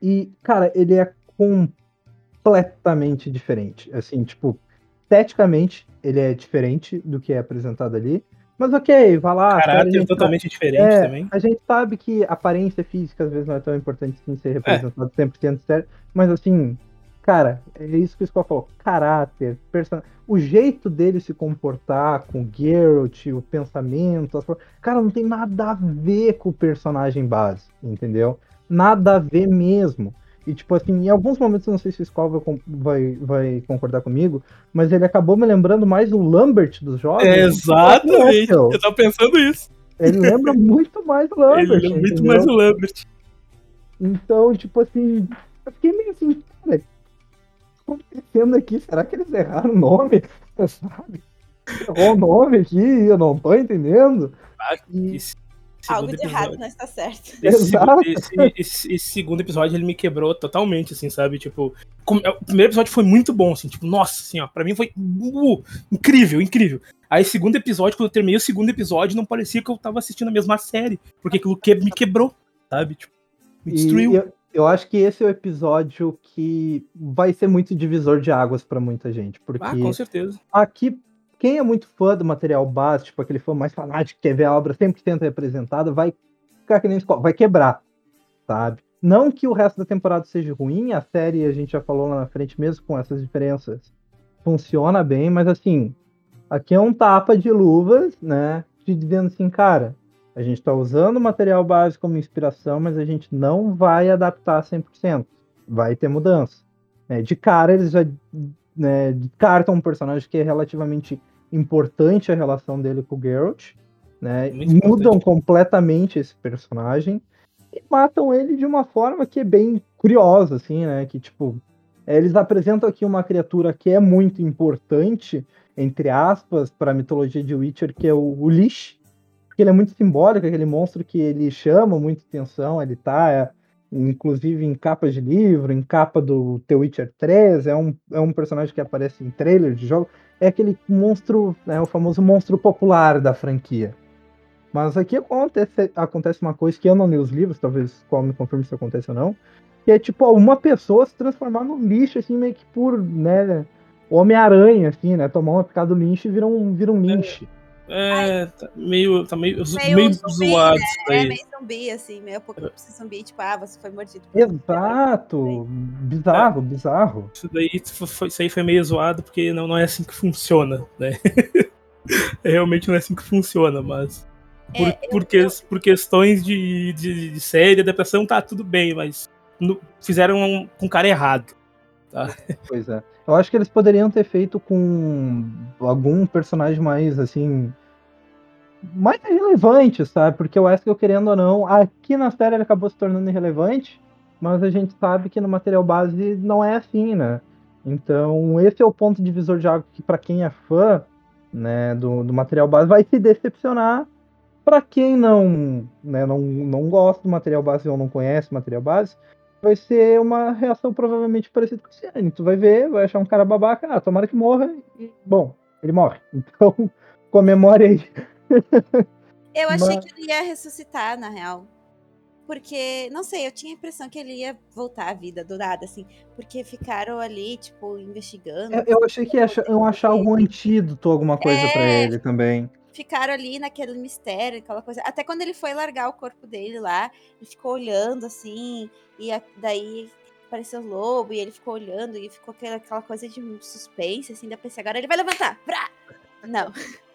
Speaker 1: E, cara, ele é completamente diferente. Assim, tipo, esteticamente, ele é diferente do que é apresentado ali. Mas ok, vai lá. cara, a
Speaker 2: Caráter
Speaker 1: gente
Speaker 2: totalmente diferente
Speaker 1: é,
Speaker 2: também.
Speaker 1: A gente sabe que aparência física às vezes não é tão importante assim ser representado 100% sério, mas assim, cara, é isso que o Scott falou. Caráter, person... o jeito dele se comportar com o Geralt, o pensamento, as... cara, não tem nada a ver com o personagem base, entendeu? Nada a ver mesmo. E, tipo assim, em alguns momentos, eu não sei se o Skull vai, vai, vai concordar comigo, mas ele acabou me lembrando mais o Lambert dos jogos.
Speaker 2: É, exatamente. Eu tava pensando isso.
Speaker 1: Ele lembra muito mais o Lambert.
Speaker 2: Ele é muito
Speaker 1: entendeu?
Speaker 2: mais o Lambert.
Speaker 1: Então, tipo assim, eu fiquei meio assim, acontecendo aqui? Será que eles erraram o nome? Sabe? Errou o nome aqui e eu não tô entendendo.
Speaker 2: Ah,
Speaker 1: E-
Speaker 2: esse
Speaker 4: Algo de errado não está certo.
Speaker 2: Esse, esse- esse- esse segundo episódio ele me quebrou totalmente, assim, sabe? Tipo, como- o primeiro episódio foi muito bom, assim, tipo, nossa, assim, ó, pra mim foi uh, incrível, incrível. Aí, segundo episódio, quando eu terminei o segundo episódio, não parecia que eu tava assistindo a mesma série, porque aquilo que, me quebrou. sabe? Tipo, me
Speaker 1: E
Speaker 2: destruiu.
Speaker 1: eu, eu acho que esse é o episódio que vai ser muito divisor de águas pra muita gente. Porque
Speaker 2: Ah, com certeza.
Speaker 1: aqui, quem é muito fã do material base, tipo aquele fã mais fanático que quer ver a obra 100% representada, vai ficar que nem escola, vai quebrar, sabe? Não que o resto da temporada seja ruim, a série, a gente já falou lá na frente, mesmo com essas diferenças, funciona bem, mas assim, aqui é um tapa de luvas, né? Te dizendo assim, cara, a gente tá usando o material base como inspiração, mas a gente não vai adaptar 100%. Vai ter mudança. né? de cara, eles já né, descartam um personagem que é relativamente importante a relação dele com o Geralt. Né?
Speaker 2: Muito
Speaker 1: Mudam
Speaker 2: importante.
Speaker 1: completamente esse personagem e matam ele de uma forma que é bem curiosa, assim, né? Que, tipo, é, eles apresentam aqui uma criatura que é muito importante, entre aspas, para a mitologia de Witcher, que é o, o Lich, porque ele é muito simbólico, aquele monstro que ele chama muita atenção, ele tá, é, inclusive, em capas de livro, em capa do The Witcher 3, é um, é um personagem que aparece em trailer de jogo, é aquele monstro, né, o famoso monstro popular da franquia. Mas aqui acontece, acontece uma coisa que eu não li os livros, talvez Qual me confirme se acontece ou não, que é tipo uma pessoa se transformar num lixo, assim, meio que por, né, Homem-Aranha, assim, né, tomar uma picada do lynch e vira um, vira um lynch.
Speaker 2: É, tá meio, tá meio,
Speaker 4: Meio
Speaker 2: meio,
Speaker 4: zumbi,
Speaker 2: zoado isso
Speaker 4: É meio zumbi, assim, meio apocalipse zumbi, tipo, ah, você foi mordido. um
Speaker 1: Exato! Bizarro, bizarro.
Speaker 2: Isso daí foi, isso aí foi meio zoado porque não, não é assim que funciona, né? Realmente não é assim que funciona, mas por,
Speaker 4: É,
Speaker 2: por, que- por questões de, de, de série, adaptação, tá tudo bem, mas no- fizeram com o cara errado.
Speaker 1: Pois é. Eu acho que eles poderiam ter feito com algum personagem mais, assim. Mais relevante, sabe? Porque o Wesker, querendo ou não, aqui na série ele acabou se tornando irrelevante, mas a gente sabe que no material base não é assim, né? Então, esse é o ponto divisor de água que, pra quem é fã né, do, do material base, vai se decepcionar. Pra quem não, né, não, não gosta do material base ou não conhece o material base, vai ser uma reação provavelmente parecida com o Ciane. Tu vai ver, vai achar um cara babaca, ah, tomara que morra, e, bom, ele morre. Então, comemore aí.
Speaker 4: Eu achei
Speaker 1: Mas-
Speaker 4: que ele ia ressuscitar, na real. Porque, não sei, eu tinha a impressão que ele ia voltar à vida do nada, assim. Porque ficaram ali, tipo, investigando.
Speaker 1: Eu, eu achei que ia achar, iam achar algum antídoto, alguma coisa pra
Speaker 4: É.
Speaker 1: ele também.
Speaker 4: Ficaram ali naquele mistério, aquela coisa. Até quando ele foi largar o corpo dele lá, ele ficou olhando, assim. E a- daí apareceu o lobo e ele ficou olhando e ficou aquela, aquela coisa de suspense, assim. Da pensei, agora ele vai levantar. Vrá! Não.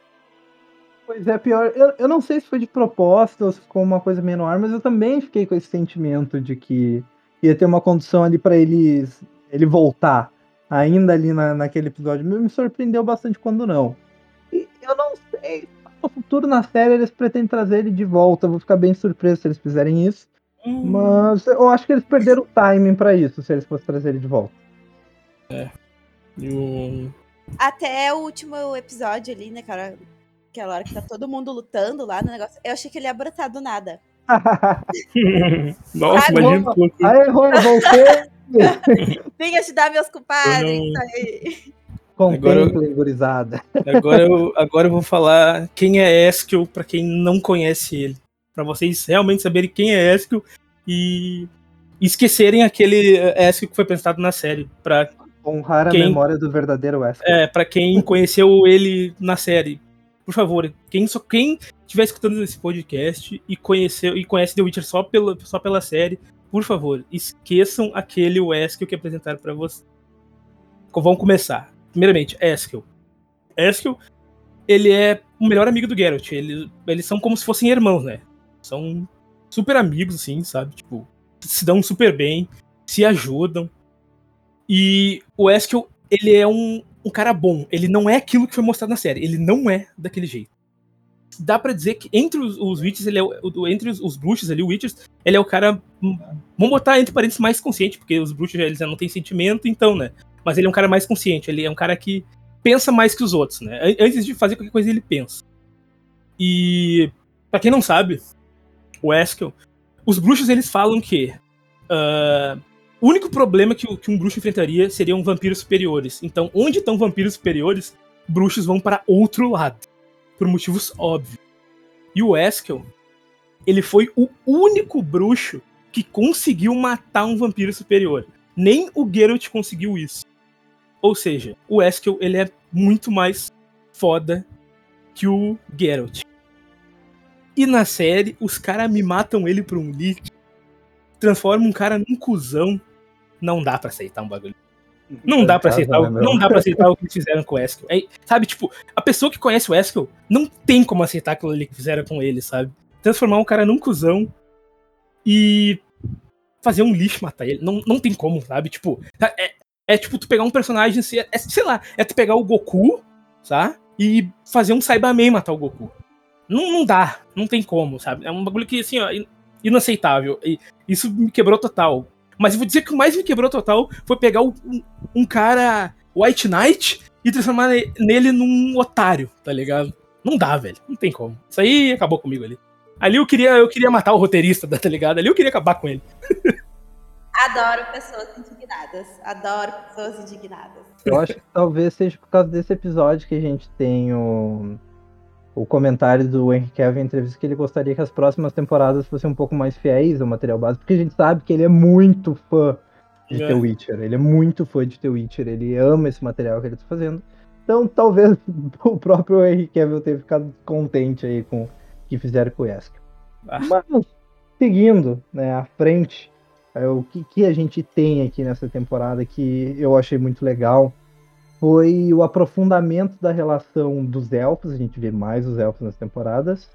Speaker 1: Pois é, pior. Eu, eu não sei se foi de propósito ou se ficou uma coisa meio no ar, mas eu também fiquei com esse sentimento de que ia ter uma condição ali pra ele, ele voltar. Ainda ali na, naquele episódio. Me surpreendeu bastante quando não. Eu não sei se no futuro na série eles pretendem trazer ele de volta. Eu vou ficar bem surpreso se eles fizerem isso.
Speaker 2: Hum,
Speaker 1: Mas eu acho que eles perderam o timing pra isso, se eles fossem trazer ele de volta.
Speaker 2: e o-
Speaker 4: Até o último episódio ali, né, cara? Aquela hora que tá todo mundo lutando lá no negócio. Eu achei que ele ia brotar do nada.
Speaker 2: Nossa,
Speaker 4: Ai,
Speaker 2: imagina que loucura.
Speaker 1: Aí, Rô, voltei!
Speaker 4: Venha ajudar meus compadres.
Speaker 2: Eu não-
Speaker 4: isso aí.
Speaker 1: Contemplem, gurizada.
Speaker 2: Agora eu, agora eu vou falar quem é Eskel pra quem não conhece ele. Pra vocês realmente saberem quem é Eskel e esquecerem aquele eh, Eskel que foi pensado na série. Pra,
Speaker 1: Honrar a
Speaker 2: Quem?
Speaker 1: memória do verdadeiro Wesker.
Speaker 2: é, pra quem conheceu ele na série. Por favor, quem só quem estiver escutando esse podcast e conheceu e conhece The Witcher só pela, só pela série, por favor, esqueçam aquele Eskel que apresentaram pra vocês. Vamos começar. Primeiramente, Eskel. Eskel, ele é o melhor amigo do Geralt. Ele, eles são como se fossem irmãos, né? São super amigos, assim, sabe? Tipo, se dão super bem, se ajudam. E o Eskel, ele é um, um cara bom. Ele não é aquilo que foi mostrado na série. Ele não é daquele jeito. Dá pra dizer que entre os, os Witchers, ele é o, entre os, os bruxos ali, o Witchers, ele é o cara. Vamos botar entre parênteses mais consciente, porque os bruxos eles já não têm sentimento, então, né? Mas ele é um cara mais consciente, ele é um cara que pensa mais que os outros, né? An- Antes de fazer qualquer coisa, ele pensa. E pra quem não sabe, o Eskel, os bruxos eles falam que ah, o único problema que, que um bruxo enfrentaria seriam vampiros superiores. Então, onde estão vampiros superiores, bruxos vão para outro lado, por motivos óbvios. E o Eskel, ele foi o único bruxo que conseguiu matar um vampiro superior. Nem o Geralt conseguiu isso. Ou seja, o Eskel ele é muito mais foda que o Geralt. E na série, os caras me matam ele por um leak, transformam um cara num cuzão. Não dá para aceitar um bagulho. Não dá para aceitar, não dá para aceitar o que fizeram com o Eskel. É, sabe, tipo, a pessoa que conhece o Eskel não tem como aceitar aquilo que fizeram com ele, sabe? Transformar um cara num cuzão e fazer um lixo matar ele. Não, não tem como, sabe? Tipo, é, é tipo tu pegar um personagem, assim, é, sei lá, é tu pegar o Goku, sabe? E fazer um Saibaman matar o Goku. Não, não dá, não tem como, sabe? É um bagulho que, assim, ó, inaceitável. E isso me quebrou total. Mas eu vou dizer que o mais me quebrou total foi pegar um, um cara White Knight e transformar nele num otário, tá ligado? Não dá, velho. Não tem como. Isso aí acabou comigo ali. Ali eu queria, eu queria matar o roteirista, tá ligado? Ali eu queria acabar com ele.
Speaker 4: Adoro pessoas indignadas. Adoro pessoas indignadas.
Speaker 1: Eu acho que talvez seja por causa desse episódio que a gente tem o, o comentário do Henry Cavill em entrevista que ele gostaria que as próximas temporadas fossem um pouco mais fiéis ao material básico, porque a gente sabe que ele é muito fã de
Speaker 2: É.
Speaker 1: The Witcher. Ele é muito fã de The Witcher, ele ama esse material que ele está fazendo. Então talvez o próprio Henry Cavill tenha ficado contente aí com o que fizeram com o Yask.
Speaker 2: Ah.
Speaker 1: Mas, seguindo né, à frente, é, o que, que a gente tem aqui nessa temporada que eu achei muito legal foi o aprofundamento da relação dos elfos, a gente vê mais os elfos nas temporadas,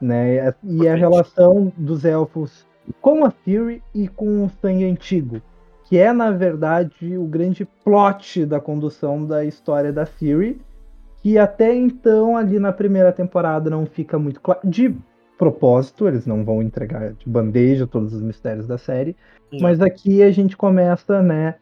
Speaker 1: né? E a relação dos elfos com a Fury e com o sangue antigo, que é na verdade o grande plot da condução da história da Fury, que até então ali na primeira temporada não fica muito claro. De propósito, eles não vão entregar de bandeja todos os mistérios da série,
Speaker 2: Não.
Speaker 1: mas aqui a gente começa, né?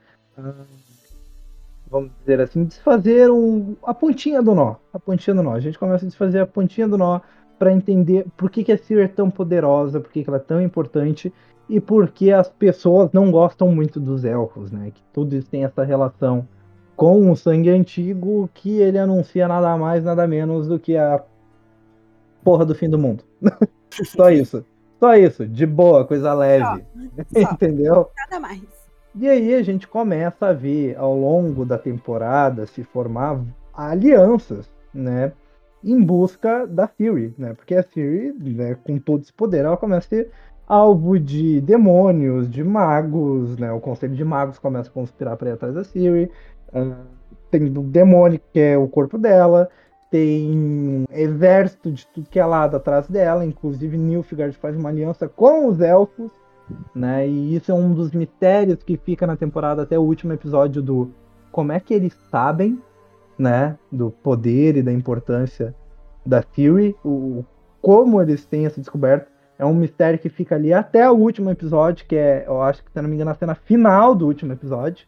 Speaker 1: Vamos dizer assim, desfazer um, a pontinha do nó. A pontinha do nó. A gente começa a desfazer a pontinha do nó para entender por que, que a Siri é tão poderosa, por que, que ela é tão importante e por que as pessoas não gostam muito dos elfos, né? Que tudo isso tem essa relação com o sangue antigo que ele anuncia nada mais, nada menos do que a porra do fim do mundo. Só isso. Só isso. De boa, coisa leve.
Speaker 4: Só,
Speaker 1: Entendeu?
Speaker 4: nada mais.
Speaker 1: E aí a gente começa a ver ao longo da temporada se formar alianças, né? Em busca da Fury, né? Porque a Fury, né, com todo esse poder, ela começa a ser alvo de demônios, de magos, né? O Conselho de Magos começa a conspirar para ir atrás da Fury. Ah, tem o demônio que é o corpo dela. Tem exército de tudo que é lado atrás dela. Inclusive Nilfgaard faz uma aliança com os elfos né? E isso é um dos mistérios que fica na temporada até o último episódio do como é que eles sabem, né, do poder e da importância da Fury, o como eles têm essa descoberta. É um mistério que fica ali até o último episódio, que é, eu acho que se não me engano, a cena final do último episódio,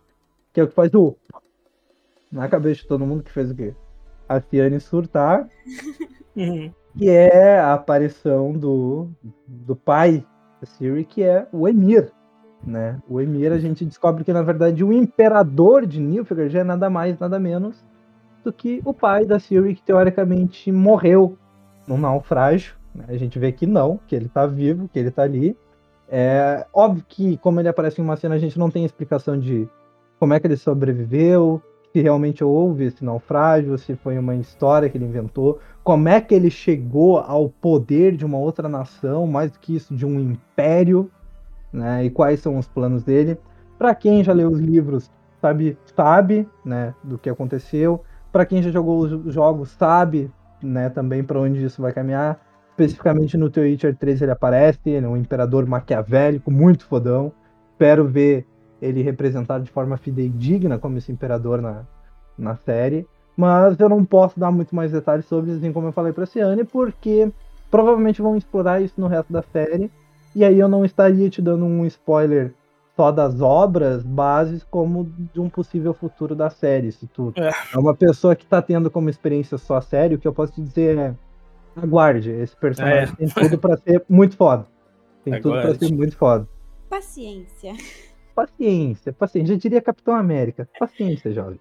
Speaker 1: que é o que faz o na cabeça de todo mundo que fez o quê? A Fiane surtar
Speaker 2: Uhum.
Speaker 1: que é a aparição do, do pai da Siri, que é o Emir. Né? O Emir, a gente descobre que, na verdade, o imperador de Nilfgaard já é nada mais, nada menos do que o pai da Siri, que teoricamente morreu num naufrágio. né? A gente vê que não, que ele tá vivo, que ele tá ali. É óbvio que, como ele aparece em uma cena, a gente não tem explicação de como é que ele sobreviveu, se realmente houve esse naufrágio, se foi uma história que ele inventou como é que ele chegou ao poder de uma outra nação, mais do que isso, de um império, né? E quais são os planos dele. Para quem já leu os livros, sabe, sabe, né, do que aconteceu. Para quem já jogou os jogos, sabe, né, também para onde isso vai caminhar. Especificamente no The Witcher 3 ele aparece, ele é um imperador maquiavélico, muito fodão. Espero ver ele representado de forma fidedigna como esse imperador na, na série. Mas eu não posso dar muito mais detalhes sobre, assim como eu falei pra Ciane, porque provavelmente vão explorar isso no resto da série. E aí eu não estaria te dando um spoiler só das obras bases, como de um possível futuro da série. Se tu
Speaker 2: É.
Speaker 1: é uma pessoa que tá tendo como experiência só a série, o que eu posso te dizer é aguarde. Esse personagem
Speaker 2: É.
Speaker 1: tem tudo pra ser muito foda. Tem tudo pra
Speaker 2: Aguarde.
Speaker 1: ser muito foda.
Speaker 4: Paciência.
Speaker 1: Paciência, paciência. Já diria Capitão América. Paciência, jovem.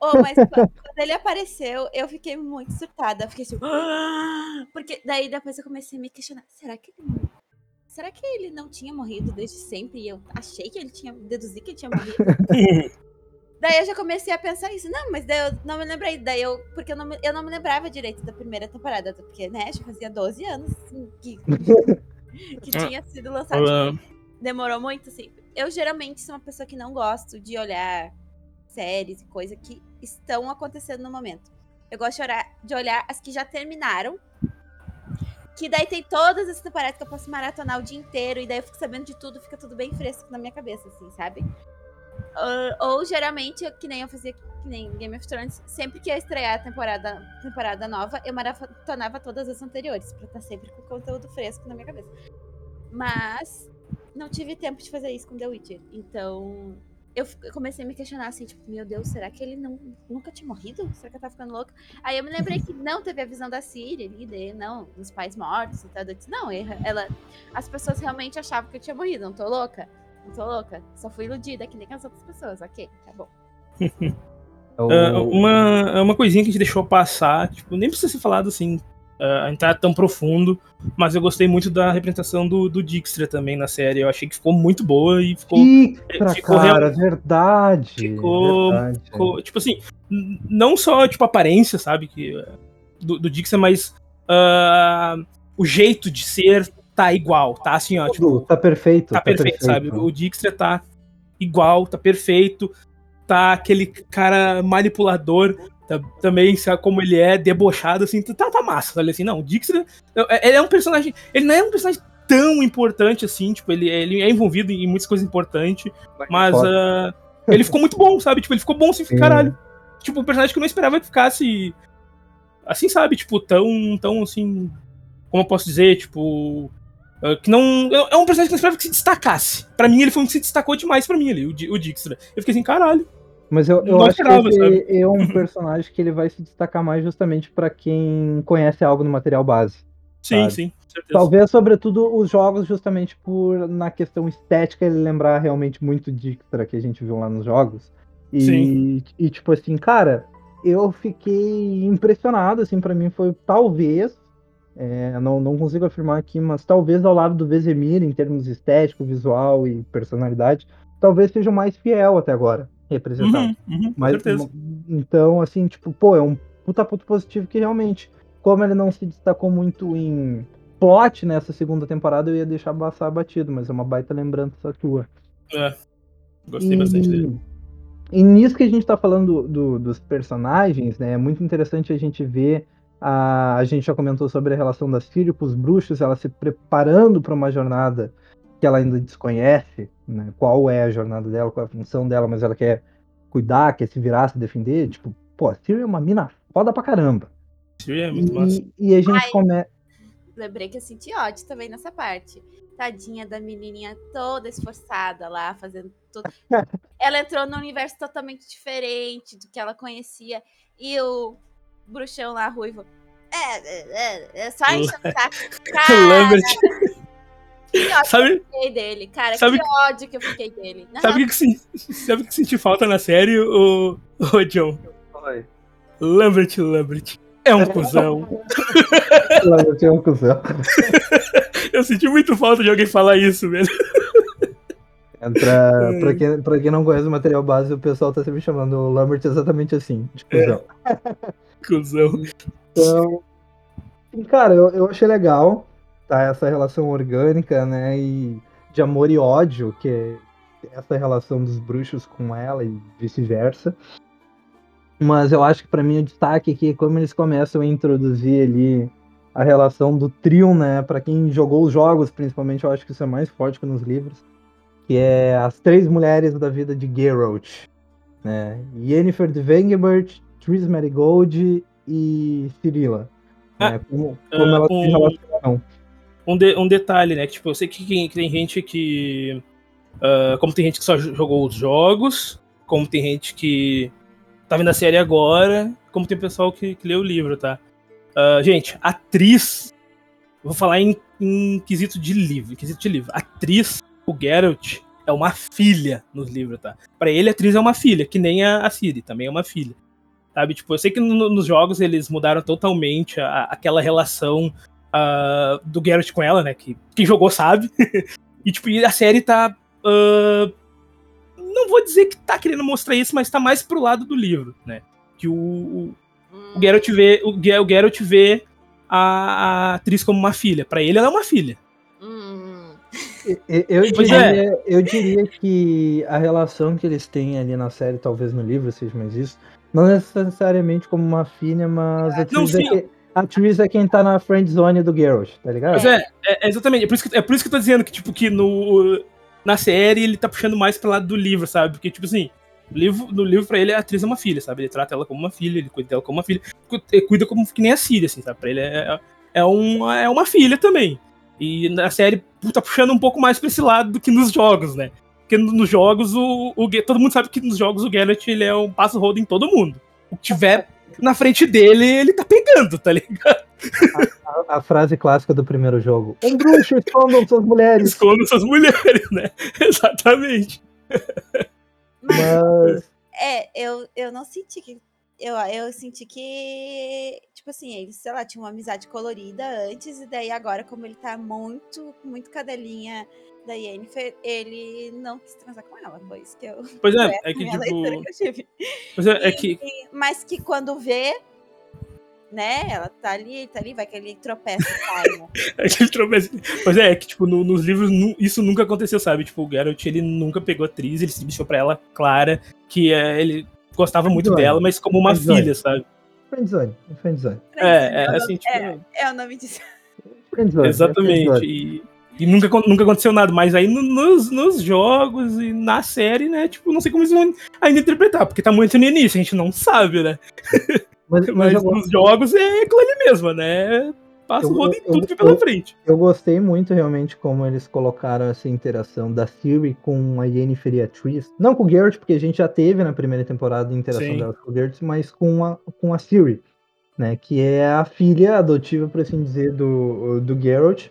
Speaker 4: Oh, mas quando, ele apareceu, eu fiquei muito surtada. Fiquei assim. Porque daí depois eu comecei a me questionar: será que ele será que ele não tinha morrido desde sempre? E eu achei que ele tinha. deduzi que ele tinha morrido. daí eu já comecei a pensar isso. Não, mas daí eu não me lembrei. Daí eu. Porque eu não me, eu não me lembrava direito da primeira temporada. Porque, né, já fazia 12 anos assim, que, que tinha sido lançado. Demorou muito, assim. Eu geralmente sou uma pessoa que não gosto de olhar séries e coisas que estão acontecendo no momento. Eu gosto de olhar, de olhar as que já terminaram. Que daí tem todas as temporadas que eu posso maratonar o dia inteiro. E daí eu fico sabendo de tudo, fica tudo bem fresco na minha cabeça, assim, sabe? Ah, ou geralmente, que nem eu fazia, que nem Game of Thrones, sempre que ia estrear a temporada, temporada nova, eu maratonava todas as anteriores, pra estar sempre com conteúdo fresco na minha cabeça. Mas não tive tempo de fazer isso com The Witcher. Então, eu comecei a me questionar assim, tipo, meu Deus, será que ele não, nunca tinha morrido? Será que eu tava ficando louca? Aí eu me lembrei que não teve a visão da Siri ali, daí, não, dos pais mortos e tal. Eu disse, não, erra- ela, as pessoas realmente achavam que eu tinha morrido, não tô louca? Não tô louca. Só fui iludida, que nem as outras pessoas, ok, tá bom.
Speaker 1: É
Speaker 2: Ah, uma, uma coisinha que a gente deixou passar, tipo, nem precisa ser falado assim, ah, entrar tão profundo, mas eu gostei muito da representação do, do Dijkstra também na série. Eu achei que ficou muito boa e ficou,
Speaker 1: Fictra,
Speaker 2: ficou
Speaker 1: cara,
Speaker 2: real-
Speaker 1: verdade.
Speaker 2: ficou-
Speaker 1: verdade.
Speaker 2: ficou, tipo assim, não só tipo aparência, sabe, que ah, do, do Dijkstra, mas ah, o jeito de ser tá igual, tá assim, ó,
Speaker 1: Tudo,
Speaker 2: tipo,
Speaker 1: tá perfeito.
Speaker 2: tá perfeito, sabe? O Dijkstra tá igual, tá perfeito, tá aquele cara manipulador tá- também, sabe como ele é, debochado, assim, tá, tá massa, sabe? Assim, não, o Dijkstra, é- ele é um personagem, ele não é um personagem tão importante assim, tipo, ele, ele é envolvido em muitas coisas importantes, mas ah, ele ficou muito bom, sabe? Tipo, ele ficou bom assim,
Speaker 1: Sim.
Speaker 2: caralho. Tipo, um personagem que eu não esperava que ficasse assim, sabe? Tipo, tão, tão assim, como eu posso dizer, tipo, ah, que não. É um personagem que eu não esperava que se destacasse. Pra mim, ele foi um que se destacou demais pra mim ali, o, o Dijkstra. Eu fiquei assim, caralho.
Speaker 1: Mas eu, eu acho
Speaker 2: esperava,
Speaker 1: que ele é um personagem que ele vai se destacar mais justamente pra quem conhece algo no material base.
Speaker 2: Sim,
Speaker 1: Sabe.
Speaker 2: sim, com certeza.
Speaker 1: Talvez, sobretudo, os jogos, justamente por, na questão estética, ele lembrar realmente muito Dijkstra que a gente viu lá nos jogos. E,
Speaker 2: Sim.
Speaker 1: e tipo assim, cara, eu fiquei impressionado, assim, pra mim foi talvez, é, não, não consigo afirmar aqui, mas talvez ao lado do Vesemir, em termos estético, visual e personalidade, talvez seja o mais fiel até agora, representado.
Speaker 2: Uhum, uhum, com
Speaker 1: Mas,
Speaker 2: certeza.
Speaker 1: Então, assim, tipo, pô, é um puta ponto positivo que realmente, como ele não se destacou muito em plot nessa segunda temporada, eu ia deixar passar batido, mas é uma baita lembrança tua.
Speaker 2: É, gostei bastante dele.
Speaker 1: E nisso que a gente tá falando do- dos personagens, né, é muito interessante a gente ver, a, a gente já comentou sobre a relação da Ciri com os bruxos, ela se preparando para uma jornada que ela ainda desconhece, né, qual é a jornada dela, qual é a função dela, mas ela quer cuidar, quer se virar, se defender, tipo, pô, a Ciri é uma mina foda pra caramba.
Speaker 2: Sim, é muito massa.
Speaker 1: E, e a gente começa...
Speaker 4: Lembrei que eu senti ódio também nessa parte. Tadinha da menininha toda esforçada lá, fazendo tudo. ela entrou num universo totalmente diferente do que ela conhecia. E o bruxão lá, ruivo. É, é, é, é só enchendo o saco. Cara,
Speaker 2: Lambert,
Speaker 4: que ódio
Speaker 2: sabe,
Speaker 4: que eu fiquei dele. Cara,
Speaker 2: Sabe-
Speaker 4: que ódio que eu fiquei dele. Não,
Speaker 2: sabe o que, sabe que senti falta na série, o, o John? Lambert, Lambert. É um cuzão.
Speaker 1: Ela tinha um cuzão.
Speaker 2: Eu senti muito falta de alguém falar isso, velho.
Speaker 1: Pra, pra, quem, pra quem não conhece o material base, o pessoal tá sempre chamando o Lambert exatamente assim, de cuzão.
Speaker 2: Cuzão.
Speaker 1: Então, e, cara, eu, eu achei legal, tá? Essa relação orgânica, né? E de amor e ódio, que é essa relação dos bruxos com ela e vice-versa. Mas eu acho que pra mim o destaque aqui é como eles começam a introduzir ali a relação do trio, né? Pra quem jogou os jogos, principalmente, eu acho que isso é mais forte que nos livros. Que é as três mulheres da vida de Geralt. Né? Yennefer de Vengebert, Tris Marigold e Cirilla.
Speaker 2: Ah,
Speaker 1: né? Como, como
Speaker 2: ah,
Speaker 1: elas se relacionam.
Speaker 2: Um, de- um detalhe, né? Que, tipo, eu sei que, que tem gente que. ah, como tem gente que só jo- jogou os jogos, como tem gente que tá vendo a série agora, como tem pessoal que, que lê o livro, tá? Ah, gente, atriz. Vou falar em, em quesito de livro. Quesito de livro. Atriz, o Geralt, é uma filha nos livros, tá? Pra ele, atriz é uma filha, que nem a, a Ciri, também é uma filha. Sabe? Tipo, eu sei que no- nos jogos eles mudaram totalmente a- aquela relação uh, do Geralt com ela, né? Que quem jogou sabe. e, tipo, a série tá. Uh, não vou dizer que tá querendo mostrar isso, mas tá mais pro lado do livro, né? Que o, o, hum. o Geralt vê, o, o Geralt vê a, a atriz como uma filha. Para ele, ela é uma filha.
Speaker 1: Hum. Eu, eu, é. diria, é. eu diria que a relação que eles têm ali na série, talvez no livro seja mais isso, não necessariamente como uma filha, mas a atriz, não, é, que, a atriz é quem tá na friend zone do Geralt, tá ligado?
Speaker 2: Mas é, é, é, exatamente. É por, isso que, é por isso que eu tô dizendo que, tipo, que no, na série ele tá puxando mais pro lado do livro, sabe? Porque, tipo assim, no livro, no livro pra ele a atriz é uma filha, sabe? Ele trata ela como uma filha, ele cuida dela como uma filha. Ele cuida como que nem a Síria, assim, sabe? Pra ele é, é, uma, é uma filha também. E na série tá puxando um pouco mais pra esse lado do que nos jogos, né? Porque nos jogos, o, o todo mundo sabe que nos jogos o Geralt ele é um passo rodo em todo mundo. O que tiver na frente dele, ele tá pegando, tá ligado?
Speaker 1: A, a, a frase clássica do primeiro jogo. Um bruxo, escondam suas mulheres.
Speaker 2: Escondam suas mulheres, né? Exatamente.
Speaker 4: Mas. É, eu, eu não senti que. Eu, eu senti que, tipo assim, ele, sei lá, tinha uma amizade colorida antes, e daí agora, como ele tá muito, muito cadelinha da Yennefer, ele não quis transar com ela, foi isso que eu.
Speaker 2: Pois é, é que tipo. Que pois é, é e, é que.
Speaker 4: mas que quando vê, né? Ela tá ali, tá ali, vai que ele tropeça e cai, né?
Speaker 2: ele tropeça. Pois é, é que, tipo, no, nos livros isso nunca aconteceu, sabe? Tipo, o Geralt, ele nunca pegou atriz, ele se deixou pra ela clara que é, ele gostava muito dela, mas como uma filha, sabe?
Speaker 1: Friendzone, friendzone.
Speaker 2: É, é, assim, tipo...
Speaker 4: É, é o nome disso.
Speaker 2: Friendzone, Exatamente, e... E nunca, nunca aconteceu nada, mas aí no, nos, nos jogos e na série, né? Tipo, não sei como eles vão ainda interpretar, porque tá muito no início, a gente não sabe, né? Mas, mas, mas nos jogos é aquilo ali mesmo, né? Passa o rodo em tudo que pela frente.
Speaker 1: Eu gostei muito realmente como eles colocaram essa interação da Siri com a Yennefer e a Triss. Não com o Geralt, porque a gente já teve na primeira temporada a interação Sim. delas com o Geralt, mas com a, com a Siri, né? Que é a filha adotiva, por assim dizer, do, do Geralt.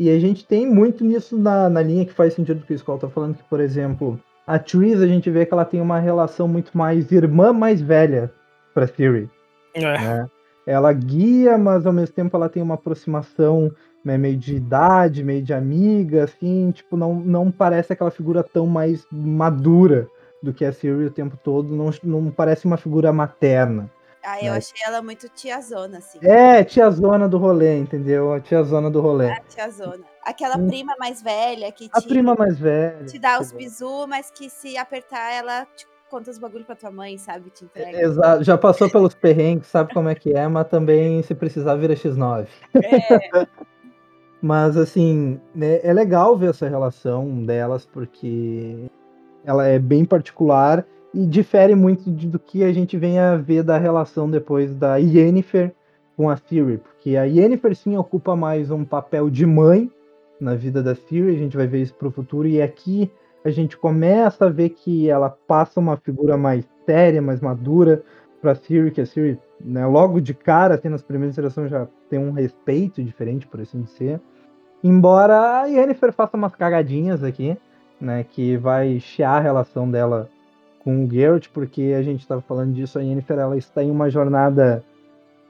Speaker 1: E a gente tem muito nisso na, na linha que faz sentido do que o Skull tá falando, que, por exemplo, a Triss, a gente vê que ela tem uma relação muito mais irmã mais velha pra Siri. É. Né? Ela guia, mas ao mesmo tempo ela tem uma aproximação né, meio de idade, meio de amiga, assim, tipo, não, não parece aquela figura tão mais madura do que a Siri o tempo todo, não, não parece uma figura materna.
Speaker 4: Ah, eu achei ela muito tiazona, assim.
Speaker 1: É, tiazona do rolê, entendeu? A tiazona do rolê. A
Speaker 4: tiazona. Aquela hum. prima mais velha que te,
Speaker 1: A prima mais velha.
Speaker 4: Te dá os bisu, mas que se apertar ela te conta os bagulho pra tua mãe, sabe? Te entrega.
Speaker 1: Exato, já passou pelos perrengues, sabe como é que é, mas também se precisar vira X9. É. mas assim, né, é legal ver essa relação delas, porque ela é bem particular e difere muito do que a gente vem a ver da relação depois da Yennefer com a Ciri, porque a Yennefer sim ocupa mais um papel de mãe na vida da Ciri, a gente vai ver isso pro futuro, e aqui a gente começa a ver que ela passa uma figura mais séria, mais madura para Siri, que a Siri, né, logo de cara, assim, nas primeiras gerações já tem um respeito diferente, por assim dizer. Embora a Yennefer faça umas cagadinhas aqui, né, que vai chiar a relação dela com o Geralt, porque a gente estava falando disso, a Yennefer ela está em uma jornada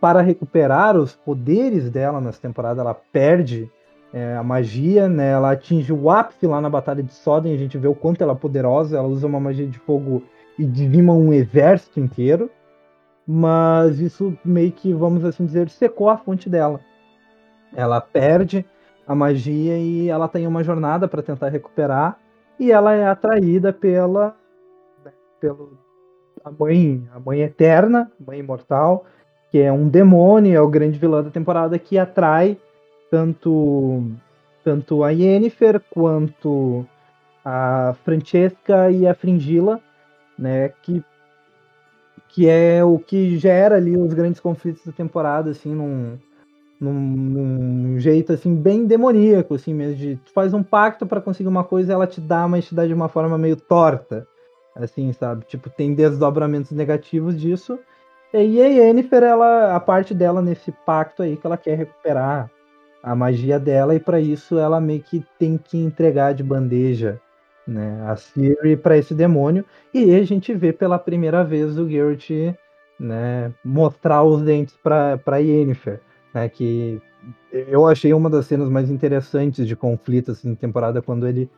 Speaker 1: para recuperar os poderes dela nessa temporada, ela perde é, a magia, né? Ela atinge o ápice lá na Batalha de Soden, a gente vê o quanto ela é poderosa, ela usa uma magia de fogo e dizima um exército inteiro, mas isso meio que, vamos assim dizer, secou a fonte dela. Ela perde a magia e ela tem uma jornada para tentar recuperar, e ela é atraída pela pelo a mãe, a mãe eterna, mãe imortal, que é um demônio, é o grande vilão da temporada que atrai tanto, tanto a Yennefer quanto a Francesca e a Fringilla, né, que, que é o que gera ali os grandes conflitos da temporada, assim, num, num, num jeito, assim, bem demoníaco, assim, mesmo, de tu faz um pacto para conseguir uma coisa ela te dá, mas te dá de uma forma meio torta, assim, sabe? Tipo, tem desdobramentos negativos disso, e a Yennefer, ela, a parte dela nesse pacto aí que ela quer recuperar a magia dela e para isso ela meio que tem que entregar de bandeja né, a Siri para esse demônio e a gente vê pela primeira vez o Geralt né, mostrar os dentes para Yennefer, né, que eu achei uma das cenas mais interessantes de conflito assim, temporada quando ele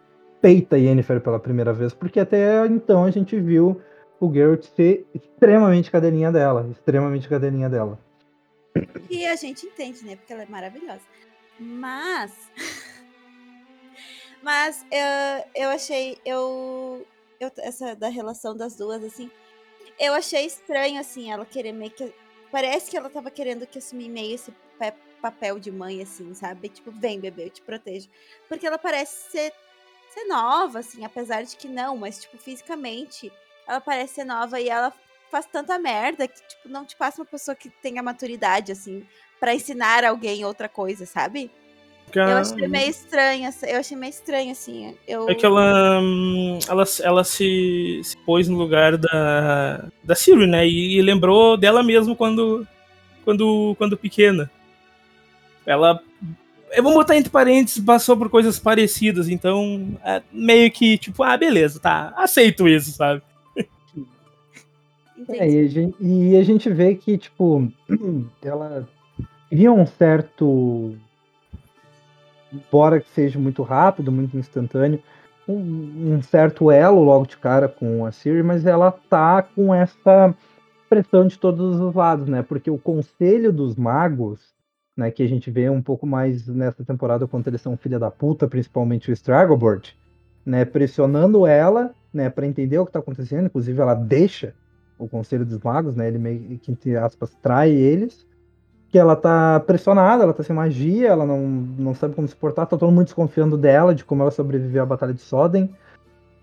Speaker 1: peita Yennefer pela primeira vez, porque até então a gente viu o Geralt ser extremamente cadelinha dela, extremamente cadelinha dela.
Speaker 4: E a gente entende, né? Porque ela é maravilhosa. Mas. Mas eu, eu achei. Eu, eu. Essa da relação das duas, assim. Eu achei estranho, assim, ela querer meio que. Parece que ela tava querendo que assumir meio esse papel de mãe, assim, sabe? Tipo, vem, bebê, eu te protejo. Porque ela parece ser, ser nova, assim, apesar de que não, mas, tipo, fisicamente, ela parece ser nova e ela faz tanta merda que, tipo, não te passa uma pessoa que tenha maturidade, assim, para ensinar alguém outra coisa, sabe? Eu achei meio estranho, eu achei meio estranho, assim. Eu...
Speaker 2: É que ela, hum, ela, ela se, se pôs no lugar da, da Siri, né? E, e lembrou dela mesmo quando, quando, quando pequena. Ela eu vou botar entre parênteses, passou por coisas parecidas, então é meio que tipo, ah, beleza, tá, aceito isso, sabe?
Speaker 1: É, e, a gente, e a gente vê que, tipo, ela cria um certo. Embora que seja muito rápido, muito instantâneo, um, um, certo elo logo de cara com a Siri, mas ela tá com essa pressão de todos os lados, né? Porque o Conselho dos Magos, né, que a gente vê um pouco mais nessa temporada quando eles são filha da puta, principalmente o Stragobord, né, pressionando ela, né, para entender o que tá acontecendo, inclusive ela deixa o Conselho dos Magos, né? Ele meio que, entre aspas, trai eles. Que ela tá pressionada, ela tá sem magia, ela não, não sabe como se portar, tá todo mundo desconfiando dela, de como ela sobreviveu à Batalha de Soden.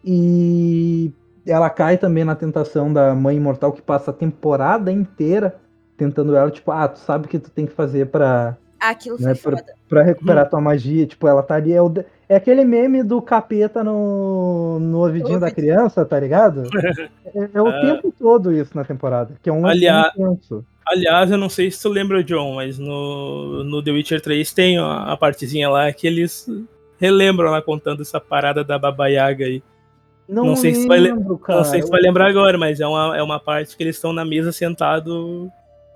Speaker 1: E ela cai também na tentação da Mãe Imortal, que passa a temporada inteira tentando ela, tipo, ah, tu sabe o que tu tem que fazer pra.
Speaker 4: Aquilo né,
Speaker 1: foi pra, pra, recuperar hum. tua magia. Tipo, ela tá ali. É, o, é aquele meme do capeta no, no ouvidinho da criança, tá ligado? É, é o é. tempo todo isso na temporada, que é um
Speaker 2: aliás, aliás, eu não sei se tu lembra, John, mas no, no The Witcher 3 tem a, a partezinha lá que eles relembram lá contando essa parada da Baba Yaga aí.
Speaker 1: Não, não sei
Speaker 2: lembro,
Speaker 1: se vai,
Speaker 2: Não sei se vai lembrar agora, mas é uma, é uma parte que eles estão na mesa sentado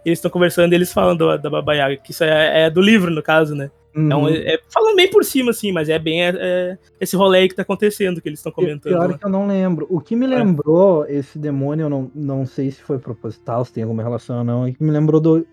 Speaker 2: eles estão conversando e eles falam do, da Baba Yaga, que isso é, é, do livro, no caso, né? Uhum. Então, é, falando bem por cima, assim, mas é bem é, é esse rolê aí que tá acontecendo, que eles estão comentando.
Speaker 1: Pior né? que eu não lembro. O que me é. lembrou esse demônio, eu não, não sei se foi proposital, se tem alguma relação ou não, é que me lembrou do.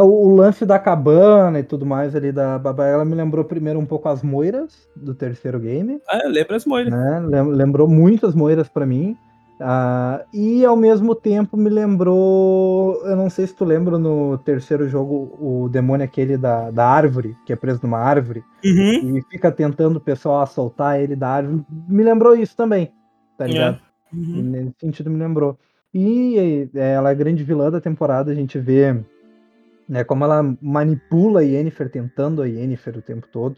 Speaker 1: O lance da cabana e tudo mais ali da Baba ela me lembrou primeiro um pouco as moiras do terceiro game.
Speaker 2: Ah, lembra as moiras.
Speaker 1: Né? Lembrou muito as moiras para mim. Uh, e ao mesmo tempo me lembrou. Eu não sei se tu lembra no terceiro jogo o demônio aquele da, da árvore, que é preso numa árvore,
Speaker 2: uhum.
Speaker 1: e fica tentando o pessoal assaltar ele da árvore. Me lembrou isso também, tá ligado?
Speaker 2: É. Uhum.
Speaker 1: Nesse sentido me lembrou. E é, ela é a grande vilã da temporada, a gente vê né, como ela manipula a Yennefer, tentando a Yennefer o tempo todo,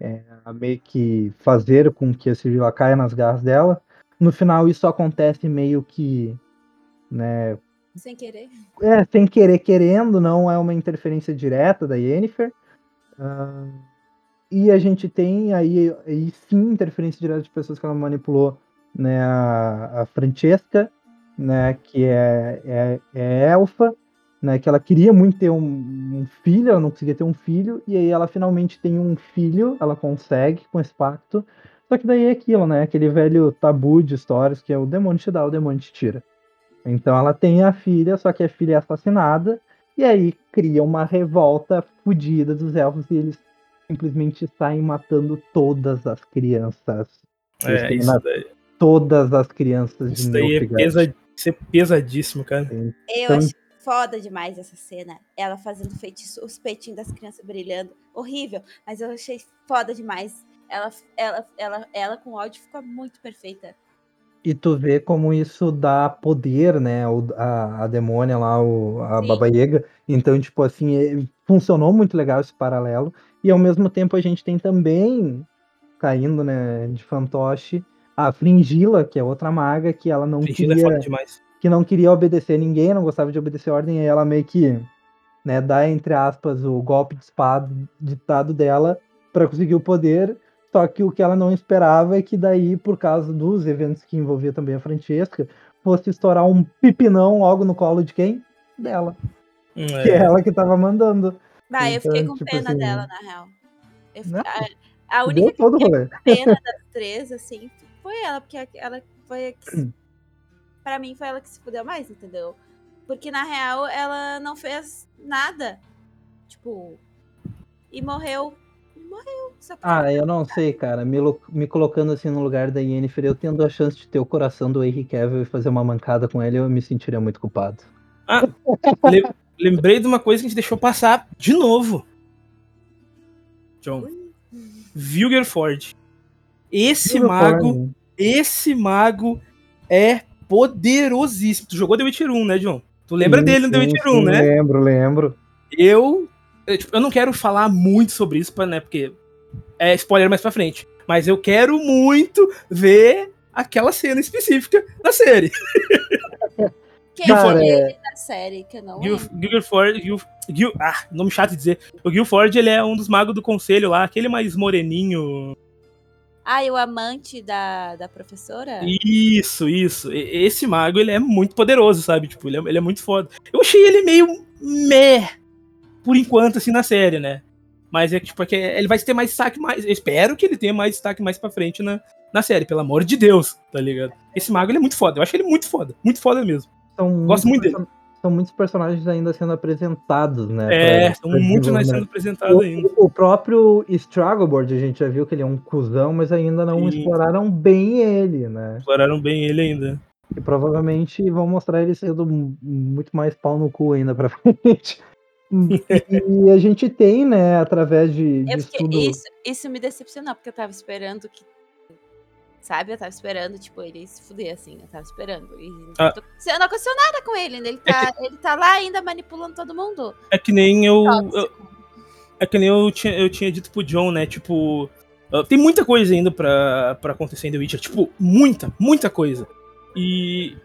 Speaker 1: é, a meio que fazer com que a Sibila caia nas garras dela. No final isso acontece meio que, né?
Speaker 4: Sem querer.
Speaker 1: É, sem querer, querendo, não é uma interferência direta da Yennefer. Uh, e a gente tem aí, aí sim interferência direta de pessoas que ela manipulou, né? A, a Francesca, né? Que é, é, é elfa, né? Que ela queria muito ter um, um, filho, ela não conseguia ter um filho, e aí ela finalmente tem um filho, ela consegue com esse pacto, só que daí é aquilo, né? Aquele velho tabu de histórias que é o demônio te dá, o demônio te tira. Então ela tem a filha, só que a filha é assassinada, e aí cria uma revolta fodida dos elfos e eles simplesmente saem matando todas as crianças.
Speaker 2: É, isso daí.
Speaker 1: Todas as crianças
Speaker 2: isso de daí é, pesa, isso é pesadíssimo, cara.
Speaker 4: Eu então, acho foda demais essa cena. Ela fazendo feitiço, os peitinhos das crianças brilhando. Horrível, mas eu achei foda demais ela, ela, ela, ela com ódio fica muito perfeita.
Speaker 1: E tu vê como isso dá poder, né? O, a, a demônia lá, o, a Sim. Baba Yaga. Então, tipo assim, é, funcionou muito legal esse paralelo. E ao mesmo tempo a gente tem também, caindo, né, de fantoche, a Fringila, que é outra maga, que ela não Fringila é queria. É que não queria obedecer ninguém, não gostava de obedecer ordem, e ela meio que né, dá, entre aspas, o golpe de espada ditado dela para conseguir o poder. Só que o que ela não esperava é que daí, por causa dos eventos que envolvia também a Francesca, fosse estourar um pipinão logo no colo de quem? Dela. É. Que é ela que tava mandando.
Speaker 4: Bah, eu fiquei
Speaker 1: Então,
Speaker 4: com
Speaker 1: tipo
Speaker 4: pena
Speaker 1: assim,
Speaker 4: dela, na real. Eu fi-
Speaker 1: Não,
Speaker 4: a, a única que
Speaker 1: todo
Speaker 4: fiquei
Speaker 1: rolê.
Speaker 4: pena das três, assim, foi ela, porque ela foi a que. Pra mim, foi ela que se fudeu mais, entendeu? Porque, na real, ela não fez nada. Tipo. E morreu. Morreu.
Speaker 1: Ah, eu não sei, cara. Me, me colocando assim no lugar da Yennefer, eu tendo a chance de ter o coração do Henry Cavill e fazer uma mancada com ele, eu me sentiria muito culpado.
Speaker 2: Le- lembrei de uma coisa que a gente deixou passar de novo. John. Vilger Ford. Esse mago, esse mago é poderosíssimo. Tu jogou The Witcher 1, né, John? Tu lembra
Speaker 1: Sim,
Speaker 2: dele no The
Speaker 1: sim,
Speaker 2: Witcher
Speaker 1: sim,
Speaker 2: 1, né?
Speaker 1: Lembro, lembro.
Speaker 2: Eu, eu, tipo, eu não quero falar muito sobre isso, pra, né? Porque é spoiler mais pra frente. Mas eu quero muito ver aquela cena específica da série.
Speaker 4: Quem
Speaker 1: Cara, é-
Speaker 4: ele na série que eu não
Speaker 2: Gil,
Speaker 4: lembro?
Speaker 2: Gil Ford. Gil, Gil- ah, nome chato de dizer. O Gil Ford, ele é um dos magos do conselho lá, aquele mais moreninho.
Speaker 4: Ah, e o amante da, da professora?
Speaker 2: Isso, isso. Esse mago, ele é muito poderoso, sabe? Tipo, ele é, ele é muito foda. Eu achei ele meio meh, por enquanto, assim, na série, né? Mas é que, tipo, é que ele vai ter mais destaque mais. Eu espero que ele tenha mais destaque mais pra frente na, na série, pelo amor de Deus, tá ligado? Esse mago, ele é muito foda. Eu acho ele muito foda. Muito foda mesmo.
Speaker 1: São
Speaker 2: Gosto muito dele.
Speaker 1: São muitos personagens ainda sendo apresentados, né?
Speaker 2: É,
Speaker 1: pra-
Speaker 2: são
Speaker 1: pra
Speaker 2: muitos mais sendo apresentados ainda.
Speaker 1: O, o próprio Straggleboard, a gente já viu que ele é um cuzão, mas ainda não
Speaker 2: Sim.
Speaker 1: exploraram bem ele, né?
Speaker 2: Exploraram bem ele ainda.
Speaker 1: E provavelmente vão mostrar ele sendo muito mais pau no cu ainda pra frente. E a gente tem, né, através de, de
Speaker 4: fiquei-
Speaker 1: estudo.
Speaker 4: isso, isso me decepcionou, porque eu tava esperando que. Sabe? Eu tava esperando, tipo, ele se fuder, assim. Eu tava esperando. E não,
Speaker 2: Ah.
Speaker 4: tô- não aconteceu nada com ele. né? Ele tá, ele tá lá ainda manipulando todo mundo.
Speaker 2: É que nem eu. eu- é que nem eu tinha, eu tinha dito pro John, né? Tipo. uh, tem muita coisa ainda pra, pra acontecer em The Witcher. Tipo, muita, muita coisa. E.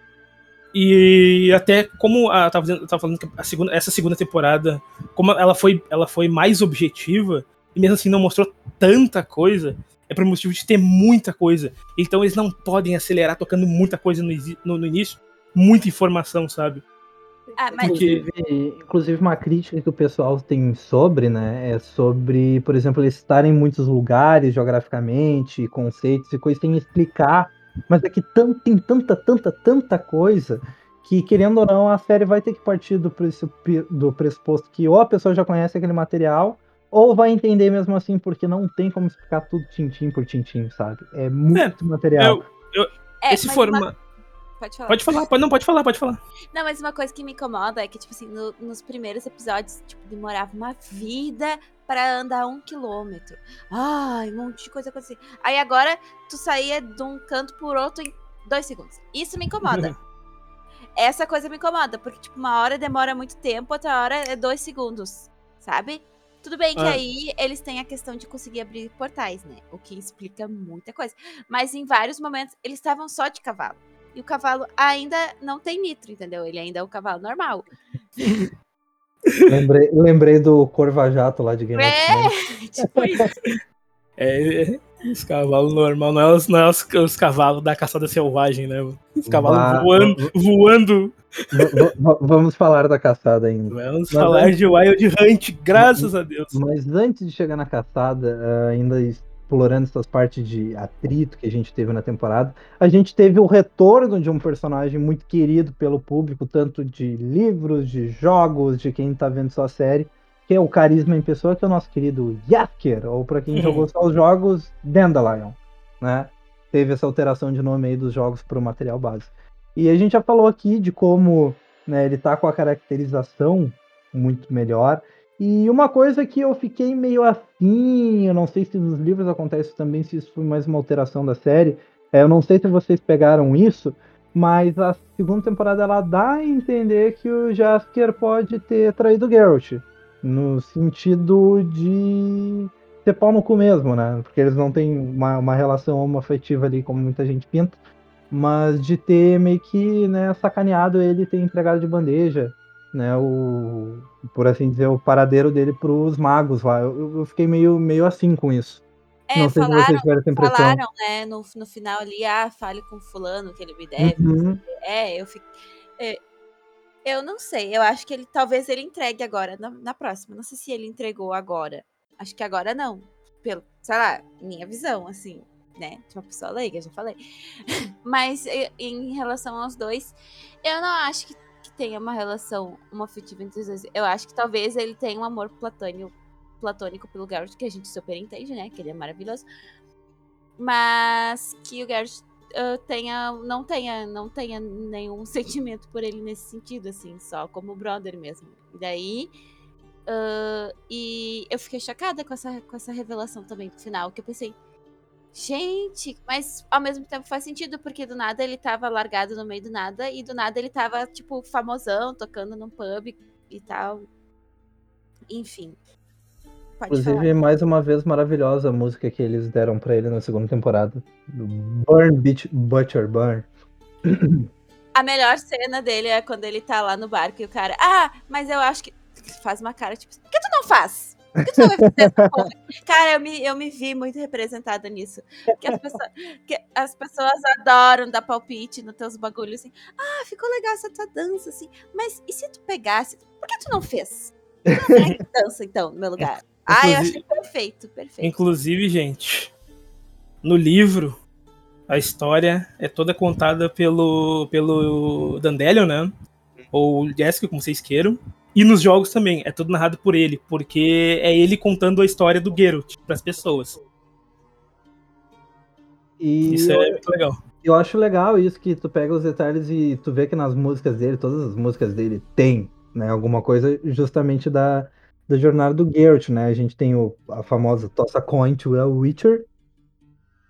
Speaker 2: E até como a, tava, dizendo- eu tava falando que a segunda, essa segunda temporada, como ela foi, ela foi mais objetiva, e mesmo assim não mostrou tanta coisa, é por motivo de ter muita coisa. Então eles não podem acelerar tocando muita coisa no, no- no início, muita informação, sabe?
Speaker 4: Ah, mas
Speaker 2: Porque-
Speaker 1: Inclusive, inclusive, uma crítica que o pessoal tem sobre, né, é sobre, por exemplo, eles estarem em muitos lugares geograficamente, conceitos e coisas, tem que explicar, mas é que tan- tem tanta, tanta, tanta coisa que, querendo ou não, a série vai ter que partir do, do pressuposto que ou a pessoa já conhece aquele material, ou vai entender mesmo assim, porque não tem como explicar tudo tintim por tintim, sabe? É muito material.
Speaker 2: Eu-
Speaker 4: é,
Speaker 2: esse
Speaker 4: mas
Speaker 2: forma.
Speaker 4: uma- Pode falar.
Speaker 2: Pode falar, pode, não, pode falar, pode falar.
Speaker 4: Não, mas uma coisa que me incomoda é que, tipo assim, no- nos primeiros episódios, tipo, demorava uma vida pra andar um quilômetro. Ai, um monte de coisa acontecendo. Aí agora, tu saía de um canto por outro em dois segundos. Isso me incomoda. Essa coisa me incomoda, porque, tipo, uma hora demora muito tempo, outra hora é dois segundos, sabe? Tudo bem que
Speaker 2: Ah.
Speaker 4: aí eles têm a questão de conseguir abrir portais, né? O que explica muita coisa. Mas em vários momentos, eles estavam só de cavalo. E o cavalo ainda não tem nitro, entendeu? Ele ainda é o cavalo normal.
Speaker 1: Lembrei, lembrei do Corva-Jato lá de Game of
Speaker 4: É,
Speaker 1: Thrones.
Speaker 4: tipo isso.
Speaker 2: É, é, os cavalos normal, não é os, não é os, os cavalos da caçada selvagem, né? Os cavalos voando, voando.
Speaker 1: Vamos falar da caçada ainda.
Speaker 2: Vamos
Speaker 1: Mas
Speaker 2: falar
Speaker 1: antes-
Speaker 2: de Wild Hunt, graças a Deus.
Speaker 1: Mas antes de chegar na caçada, ah, ainda explorando essas partes de atrito que a gente teve na temporada, a gente teve o retorno de um personagem muito querido pelo público, tanto de livros, de jogos, de quem tá vendo só a série, que é o carisma em pessoa, que é o nosso querido Yasker, ou para quem jogou só os jogos, Dandelion, né? Teve essa alteração de nome aí dos jogos para o material base. E a gente já falou aqui de como né, ele tá com a caracterização muito melhor. E uma coisa que eu fiquei meio assim, eu não sei se nos livros acontece também, se isso foi mais uma alteração da série. é, eu não sei se vocês pegaram isso, mas a segunda temporada ela dá a entender que o Jasker pode ter traído o Geralt. No sentido de ser pau no cu mesmo, né? Porque eles não têm uma, uma relação homoafetiva ali, como muita gente pinta. Mas de ter meio que né, sacaneado ele ter entregado de bandeja né, o, por assim dizer, o paradeiro dele pros magos lá. Eu, eu fiquei meio, meio assim com isso.
Speaker 4: É,
Speaker 1: não sei se
Speaker 4: falaram,
Speaker 1: vocês tiveram essa impressão.
Speaker 4: falaram, né, no, no final ali, ah, fale com fulano que ele me deve.
Speaker 1: Uhum.
Speaker 4: É, eu fiquei. é, Eu não sei, eu acho que ele talvez ele entregue agora, na, na próxima. Não sei se ele entregou agora. Acho que agora não. Pelo, sei lá, minha visão, assim, né? De uma pessoa leiga, já falei. Mas em relação aos dois, eu não acho que tenha uma relação homoafetiva entre os dois. Eu acho que talvez ele tenha um amor platônico, platônico pelo Garrett, que a gente super entende, né? Que ele é maravilhoso. Mas que o Garrett ah, tenha, não tenha, não tenha nenhum sentimento por ele nesse sentido, assim, só como brother mesmo. E daí. ah, e eu fiquei chocada com essa, com essa revelação também no final, que eu pensei, gente, mas ao mesmo tempo faz sentido, porque do nada ele tava largado no meio do nada, e do nada ele tava, tipo, famosão, tocando num pub e tal. Enfim. Pode falar.
Speaker 1: Inclusive, mais uma vez maravilhosa a música que eles deram pra ele na segunda temporada. Burn Beach Butcher Burn.
Speaker 4: A melhor cena dele é quando ele tá lá no barco e o cara, ah, mas eu acho que. Faz uma cara tipo, por que tu não faz? Por que tu não vai fazer essa porra? Cara, eu me, eu me vi muito representada nisso. Porque as pessoas, que as pessoas adoram dar palpite nos teus bagulhos assim. Ah, ficou legal essa tua dança, assim. Mas e se tu pegasse? Por que tu não fez? Que tu não dança, então, no meu lugar? Ah, eu achei perfeito, perfeito.
Speaker 2: Inclusive, gente, no livro, a história é toda contada pelo, pelo Dandelion, né? Ou Jessica, como vocês queiram. E nos jogos também, é tudo narrado por ele, porque é ele contando a história do Geralt pras pessoas.
Speaker 1: E
Speaker 2: Isso
Speaker 1: eu,
Speaker 2: é muito legal.
Speaker 1: eu acho legal isso que tu pega os detalhes e tu vê que nas músicas dele, todas as músicas dele tem, né, alguma coisa justamente da, da jornada do Geralt, né? A gente tem o, a famosa Toss a Coin to a Witcher.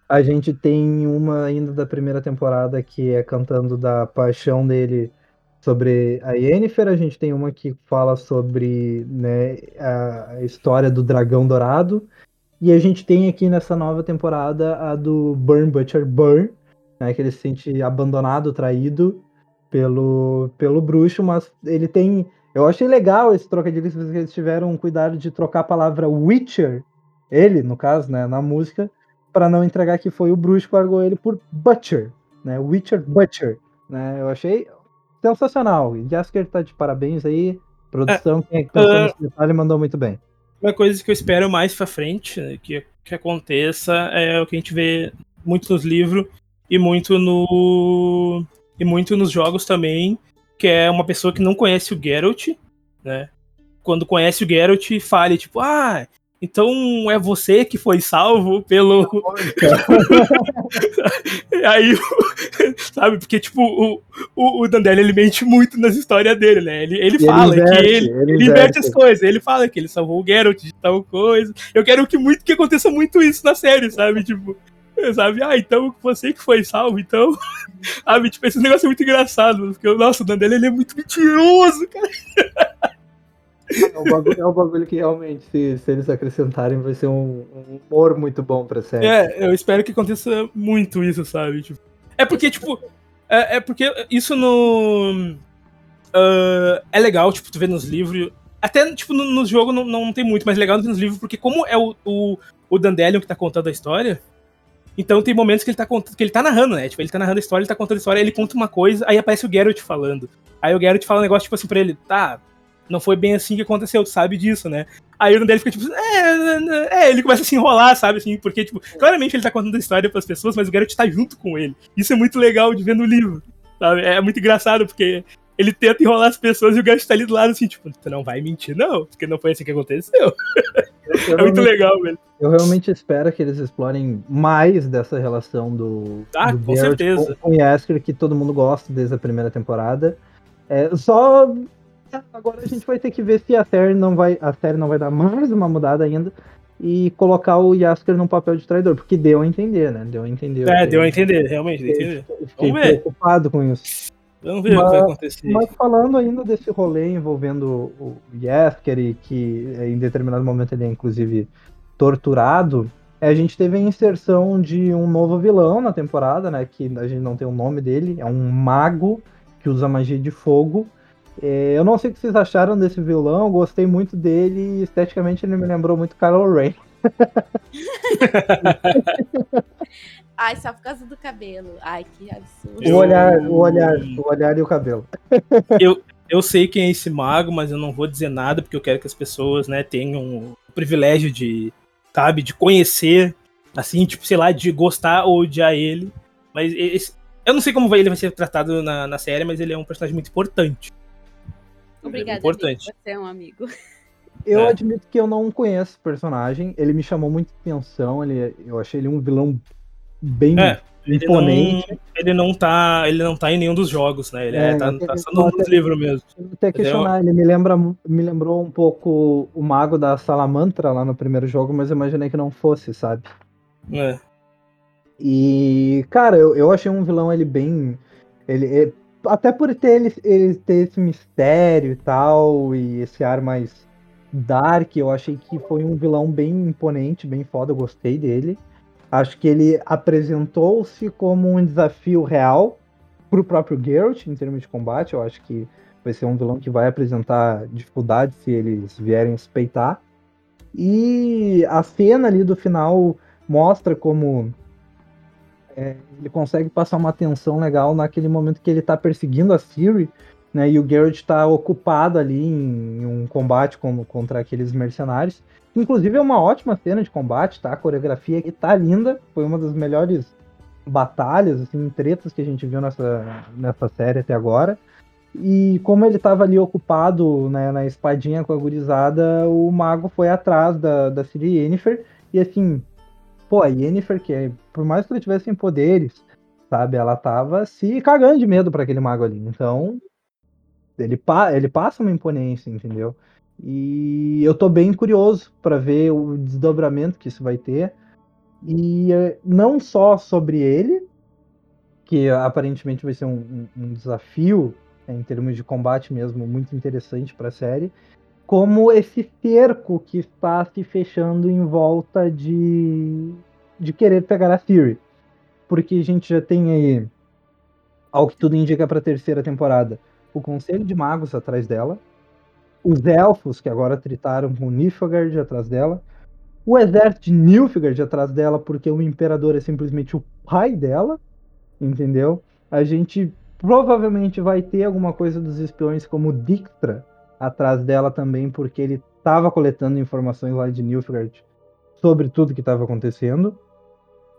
Speaker 1: A gente tem uma ainda da primeira temporada que é cantando da paixão dele sobre a Yennefer. A gente tem uma que fala sobre né, a história do dragão dourado. E a gente tem aqui nessa nova temporada a do Burn Butcher Burn, né, que ele se sente abandonado, traído pelo, pelo bruxo, mas ele tem. Eu achei legal esse trocadilho, porque eles tiveram cuidado de trocar a palavra Witcher, ele, no caso, né, na música, para não entregar que foi o bruxo que largou ele por Butcher, né, Witcher Butcher. Né, eu achei sensacional. Jasker tá de parabéns aí. Produção, quem é que pensou
Speaker 2: uh,
Speaker 1: nesse detalhe mandou muito bem.
Speaker 2: Uma coisa que eu espero mais pra frente, né, que, que aconteça, é o que a gente vê muito nos livros e muito no. e muito nos jogos também, que é uma pessoa que não conhece o Geralt, né? Quando conhece o Geralt, fale, tipo, ah, então é você que foi salvo pelo. Aí, sabe, porque, tipo, o, o, o Dandelion, ele mente muito nas histórias dele, né? Ele, ele
Speaker 1: E
Speaker 2: fala
Speaker 1: ele inverte,
Speaker 2: que ele,
Speaker 1: ele
Speaker 2: ele inverte. as coisas, ele fala que ele salvou o Geralt de tal coisa. Eu quero que muito que aconteça muito isso na série, sabe? Tipo, sabe? Ah, então você que foi salvo, então. sabe? Tipo, esse negócio é muito engraçado, porque, nossa, o Dandelion, ele é muito mentiroso, cara.
Speaker 1: É um bagulho, é um bagulho que realmente, se, se eles acrescentarem, vai ser um, um humor muito bom pra série.
Speaker 2: É, eu espero que aconteça muito isso, sabe? Tipo, é porque, tipo, é, é porque isso no. ah, é legal, tipo, tu vê nos livros. Até, tipo, no, no jogo não, não tem muito, mas legal nos livros, porque como é o, o, o Dandelion que tá contando a história, então tem momentos que ele tá contando, que ele tá narrando, né? Tipo, ele tá narrando a história, ele tá contando a história, ele conta uma coisa, aí aparece o Geralt falando. Aí o Geralt fala um negócio, tipo assim, pra ele, tá, não foi bem assim que aconteceu, tu sabe disso, né? Aí o Dandelion fica tipo, é, é, ele começa a se enrolar, sabe, assim, porque, tipo, claramente ele tá contando a história pras pessoas, mas o Geralt tá junto com ele. Isso é muito legal de ver no livro, sabe? É muito engraçado, porque ele tenta enrolar as pessoas e o Geralt tá ali do lado, assim, tipo, tu não vai mentir, não, porque não foi assim que aconteceu.
Speaker 1: Eu
Speaker 2: É muito legal, velho.
Speaker 1: Eu realmente espero que eles explorem mais dessa relação do,
Speaker 2: Ah,
Speaker 1: do
Speaker 2: com
Speaker 1: Geralt
Speaker 2: certeza.
Speaker 1: com, com que todo mundo gosta desde a primeira temporada. É, só agora a gente vai ter que ver se a série não vai a série não vai dar mais uma mudada ainda e colocar o Jaskier num papel de traidor, porque deu a entender, né? Deu a entender.
Speaker 2: É,
Speaker 1: Eu
Speaker 2: deu a entender, realmente, deu a entender.
Speaker 1: Fiquei
Speaker 2: Vamos ver.
Speaker 1: preocupado com isso.
Speaker 2: Vamos ver o que vai acontecer.
Speaker 1: Mas falando ainda desse rolê envolvendo o Jaskier e que eh, em determinado momento ele é inclusive torturado, a gente teve a inserção de um novo vilão na temporada, né? Que a gente não tem o nome dele, é um mago que usa magia de fogo. Eh, eu não sei o que vocês acharam desse vilão, eu gostei muito dele e esteticamente ele me lembrou muito Kylo Ren.
Speaker 4: Ai, só por causa do cabelo. Ai, que absurdo.
Speaker 1: O
Speaker 2: Eu-
Speaker 1: olhar, o olhar, o olhar e o cabelo.
Speaker 2: eu sei quem é esse mago, mas eu não vou dizer nada, porque eu quero que as pessoas, né, tenham o privilégio de, sabe, de conhecer, assim, tipo, sei lá, de gostar ou odiar ele. Mas esse, eu não sei como ele vai ser tratado na, na série, mas ele é um personagem muito importante.
Speaker 4: Obrigada,
Speaker 2: é importante.
Speaker 4: amigo, você é um amigo.
Speaker 1: Eu
Speaker 2: É.
Speaker 1: admito que eu não conheço o personagem. Ele me chamou muita atenção. Ele, eu achei ele um vilão bem
Speaker 2: É, Ele
Speaker 1: imponente.
Speaker 2: não, ele não tá. Ele não tá em nenhum dos jogos, né? Ele é,
Speaker 1: É,
Speaker 2: tá,
Speaker 1: ele
Speaker 2: tá só nos livros mesmo.
Speaker 1: Até questionar, ele me, lembra, me lembrou um pouco o mago da Salamantra lá no primeiro jogo, mas eu imaginei que não fosse, sabe?
Speaker 2: É.
Speaker 1: E, cara, eu, eu achei um vilão ele bem. Ele, é- até por ter ele, ele ter esse mistério e tal, e esse ar mais dark, eu achei que foi um vilão bem imponente, bem foda, eu gostei dele. Acho que ele apresentou-se como um desafio real pro próprio Geralt em termos de combate. Eu acho que vai ser um vilão que vai apresentar dificuldade se eles vierem suspeitar. E a cena ali do final mostra como é, ele consegue passar uma tensão legal naquele momento que ele tá perseguindo a Ciri, né? E o Geralt tá ocupado ali em, em um combate com- contra aqueles mercenários. Inclusive é uma ótima cena de combate, tá? A coreografia aqui tá linda. Foi uma das melhores batalhas, assim, tretas que a gente viu nessa, nessa série até agora. E como ele tava ali ocupado né, na espadinha com a gurizada, o mago foi atrás da, da Ciri Yennefer. E assim, pô, a Yennefer, que por mais que ela tivesse poderes, sabe, ela tava se cagando de medo para aquele mago ali. Então, ele, pa ele passa uma imponência, entendeu? E eu tô bem curioso para ver o desdobramento que isso vai ter. E eh, não só sobre ele, que aparentemente vai ser um, um- um desafio né, em termos de combate mesmo muito interessante para a série, como esse cerco que está se fechando em volta de, de querer pegar a Fury. Porque a gente já tem aí, ao que tudo indica para a terceira temporada, o Conselho de Magos atrás dela, os Elfos, que agora tritaram com Nilfgaard atrás dela, o exército de Nilfgaard atrás dela, porque o Imperador é simplesmente o pai dela, entendeu? A gente provavelmente vai ter alguma coisa dos espiões como o Dijkstra atrás dela também, porque ele estava coletando informações lá de Nilfgaard sobre tudo que estava acontecendo.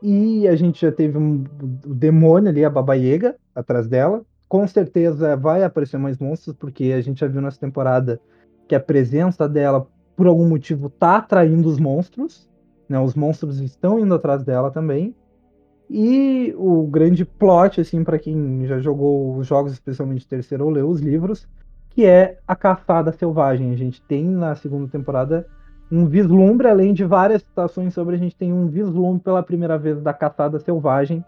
Speaker 1: E a gente já teve um, o demônio ali, a Baba Yaga, atrás dela. Com certeza vai aparecer mais monstros, porque a gente já viu nessa temporada que a presença dela, por algum motivo, tá atraindo os monstros. Né? Os monstros estão indo atrás dela também. E o grande plot, assim, para quem já jogou os jogos, especialmente terceiro ou leu os livros, que é a caçada selvagem. A gente tem na segunda temporada um vislumbre, além de várias citações sobre, a gente tem um vislumbre pela primeira vez da caçada selvagem,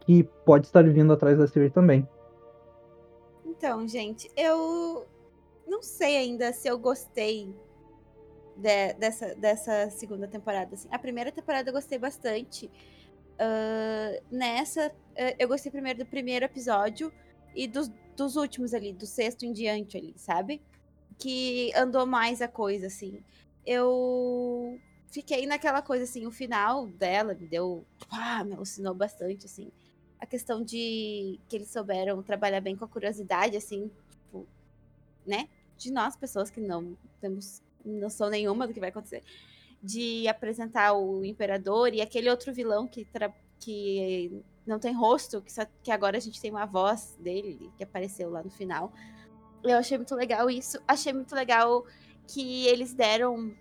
Speaker 1: que pode estar vindo atrás da Siri também.
Speaker 4: Então, gente, eu não sei ainda se eu gostei de- dessa, dessa segunda temporada. Assim. A primeira temporada eu gostei bastante. Ah, nessa, eh, eu gostei primeiro do primeiro episódio e dos, dos últimos ali, do sexto em diante ali, sabe? Que andou mais a coisa, assim. Eu fiquei naquela coisa, assim, o final dela me deu. Ah, me alucinou bastante, assim a questão de que eles souberam trabalhar bem com a curiosidade, assim, tipo, né? De nós, pessoas que não temos noção nenhuma do que vai acontecer, de apresentar o imperador e aquele outro vilão que, que não tem rosto, que, só- que agora a gente tem uma voz dele, que apareceu lá no final. Eu achei muito legal isso. Achei muito legal que eles deram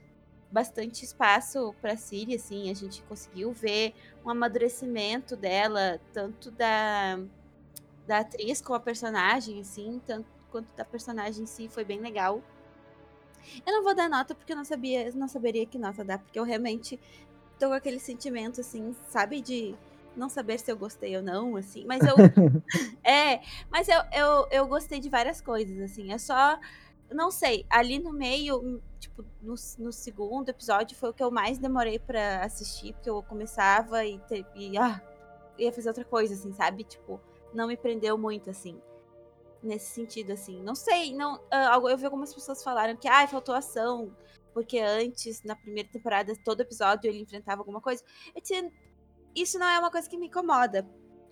Speaker 4: bastante espaço para Siri, assim, a gente conseguiu ver um amadurecimento dela, tanto da, da atriz com a personagem, assim, tanto quanto da personagem em si, foi bem legal. Eu não vou dar nota porque eu não sabia, não saberia que nota dar, porque eu realmente tô com aquele sentimento, assim, sabe, de não saber se eu gostei ou não, assim, mas eu. é, mas eu, eu, eu gostei de várias coisas, assim, é só. Não sei, ali no meio, tipo, no, no segundo episódio foi o que eu mais demorei pra assistir, porque eu começava e, te- e ah, ia fazer outra coisa, assim, sabe? Tipo, não me prendeu muito, assim. Nesse sentido, assim. Não sei, não. ah, eu vi algumas pessoas falaram que, ai, faltou ação. Porque antes, na primeira temporada, todo episódio ele enfrentava alguma coisa. Eu tinha- Isso não é uma coisa que me incomoda.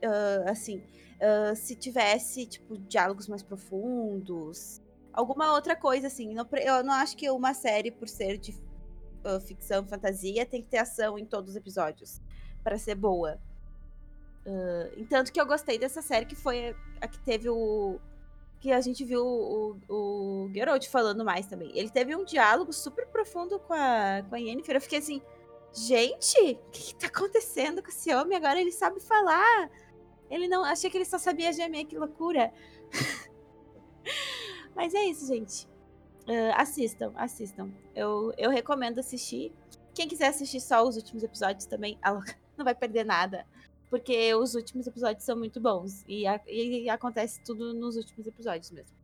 Speaker 4: ah, assim, ah, se tivesse, tipo, diálogos mais profundos, alguma outra coisa, assim. Não, eu não acho que uma série, por ser de uh, ficção fantasia, tem que ter ação em todos os episódios para ser boa. Uh, entanto que eu gostei dessa série, que foi a que teve o. Que a gente viu o, o, o Geralt falando mais também. Ele teve um diálogo super profundo com a, com a Yennefer. Eu fiquei assim, gente, o que, que tá acontecendo com esse homem? Agora ele sabe falar. Ele não. Achei que ele só sabia gemer, que loucura. Mas é isso, gente. Uh, assistam, assistam. Eu, eu recomendo assistir. Quem quiser assistir só os últimos episódios também, não vai perder nada. Porque os últimos episódios são muito bons. E, a, e acontece tudo nos últimos episódios mesmo.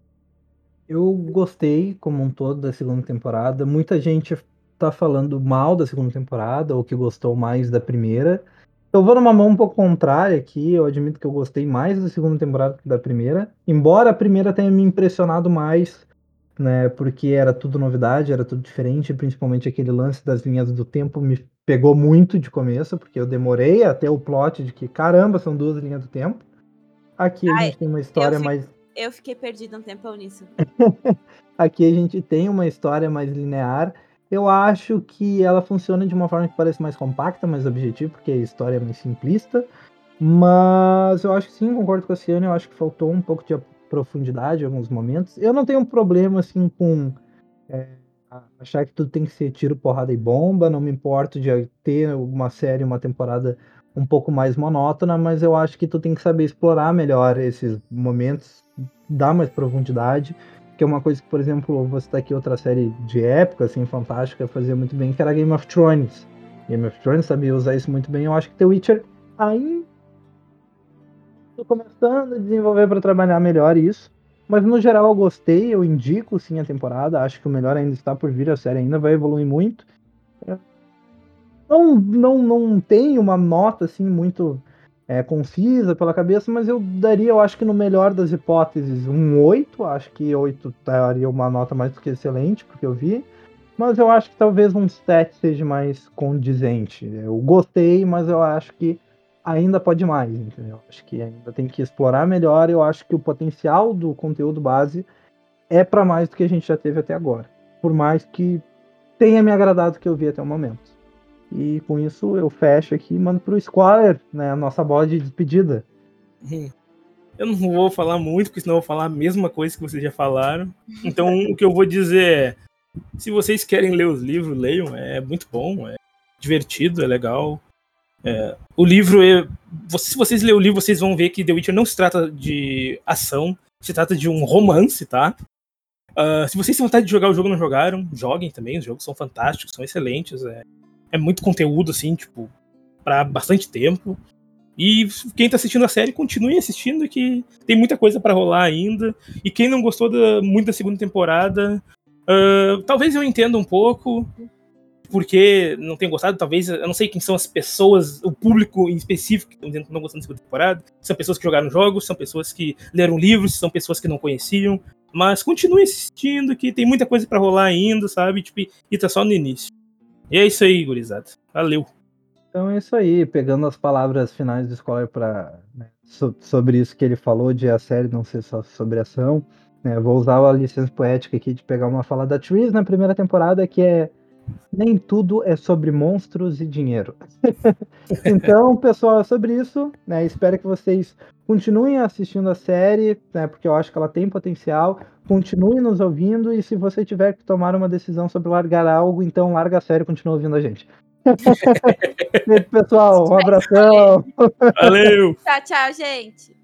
Speaker 1: Eu gostei, como um todo, da segunda temporada. Muita gente tá falando mal da segunda temporada, ou que gostou mais da primeira. Eu vou numa mão um pouco contrária aqui. Eu admito que eu gostei mais da segunda temporada que da primeira. Embora a primeira tenha me impressionado mais, né? Porque era tudo novidade, era tudo diferente. Principalmente aquele lance das linhas do tempo me pegou muito de começo, porque eu demorei até o plot de que, caramba, são duas linhas do tempo. Aqui a
Speaker 4: Ai,
Speaker 1: gente tem uma história
Speaker 4: eu
Speaker 1: mais.
Speaker 4: Eu fiquei perdida um tempão nisso.
Speaker 1: Aqui a gente tem uma história mais linear. Eu acho que ela funciona de uma forma que parece mais compacta, mais objetiva, porque a história é mais simplista. Mas eu acho que sim, concordo com a Ciane, eu acho que faltou um pouco de profundidade em alguns momentos. Eu não tenho um problema assim com é, achar que tudo tem que ser tiro, porrada e bomba. Não me importo de ter uma série, uma temporada um pouco mais monótona, mas eu acho que tu tem que saber explorar melhor esses momentos, dar mais profundidade que é uma coisa que, por exemplo, você tá aqui outra série de época, assim, fantástica, fazia muito bem, que era Game of Thrones. Game of Thrones sabia usar isso muito bem. Eu acho que The Witcher ainda tô começando a desenvolver para trabalhar melhor isso. Mas no geral eu gostei, eu indico sim a temporada. Acho que o melhor ainda está por vir, a série ainda vai evoluir muito. Não, não, não tem uma nota assim muito é, concisa pela cabeça, mas eu daria, eu acho que no melhor das hipóteses, um 8. Acho que 8 daria uma nota mais do que excelente, porque eu vi. Mas eu acho que talvez um 7 seja mais condizente. Eu gostei, mas eu acho que ainda pode mais, entendeu? Acho que ainda tem que explorar melhor. Eu acho que o potencial do conteúdo base é para mais do que a gente já teve até agora. Por mais que tenha me agradado o que eu vi até o momento. E com isso eu fecho aqui e mando pro Squaller, né, a nossa bola de despedida.
Speaker 2: Eu não vou falar muito, porque senão eu vou falar a mesma coisa que vocês já falaram. Então o que eu vou dizer é: se vocês querem ler os livros, leiam, é muito bom, é divertido, é legal. É, o livro, é, se vocês lerem o livro, vocês vão ver que The Witcher não se trata de ação, se trata de um romance, tá? Uh, se vocês têm vontade de jogar o jogo não jogaram, joguem também, os jogos são fantásticos, são excelentes. É, é muito conteúdo, assim, tipo, para bastante tempo. E quem tá assistindo a série, continue assistindo, que tem muita coisa para rolar ainda. E quem não gostou da, muito da segunda temporada, uh, talvez eu entenda um pouco porque não tem gostado, talvez, eu não sei quem são as pessoas, o público em específico que não gostando da segunda temporada. São pessoas que jogaram jogos, são pessoas que leram livros, são pessoas que não conheciam. Mas continue assistindo, que tem muita coisa para rolar ainda, sabe? Tipo, e tá só no início. E é isso aí, gurizada. Valeu.
Speaker 1: Então é isso aí, pegando as palavras finais do Scholar para né, so, sobre isso que ele falou de a série não ser só sobre ação. Né, vou usar a licença poética aqui de pegar uma fala da Tris na primeira temporada que é nem tudo é sobre monstros e dinheiro. então, pessoal, é sobre isso. Né, espero que vocês continuem assistindo a série, né, porque eu acho que ela tem potencial. Continue nos ouvindo e se você tiver que tomar uma decisão sobre largar algo, então larga a série e continue ouvindo a gente. Pessoal, um abração.
Speaker 2: Valeu.
Speaker 4: tchau, tchau, gente.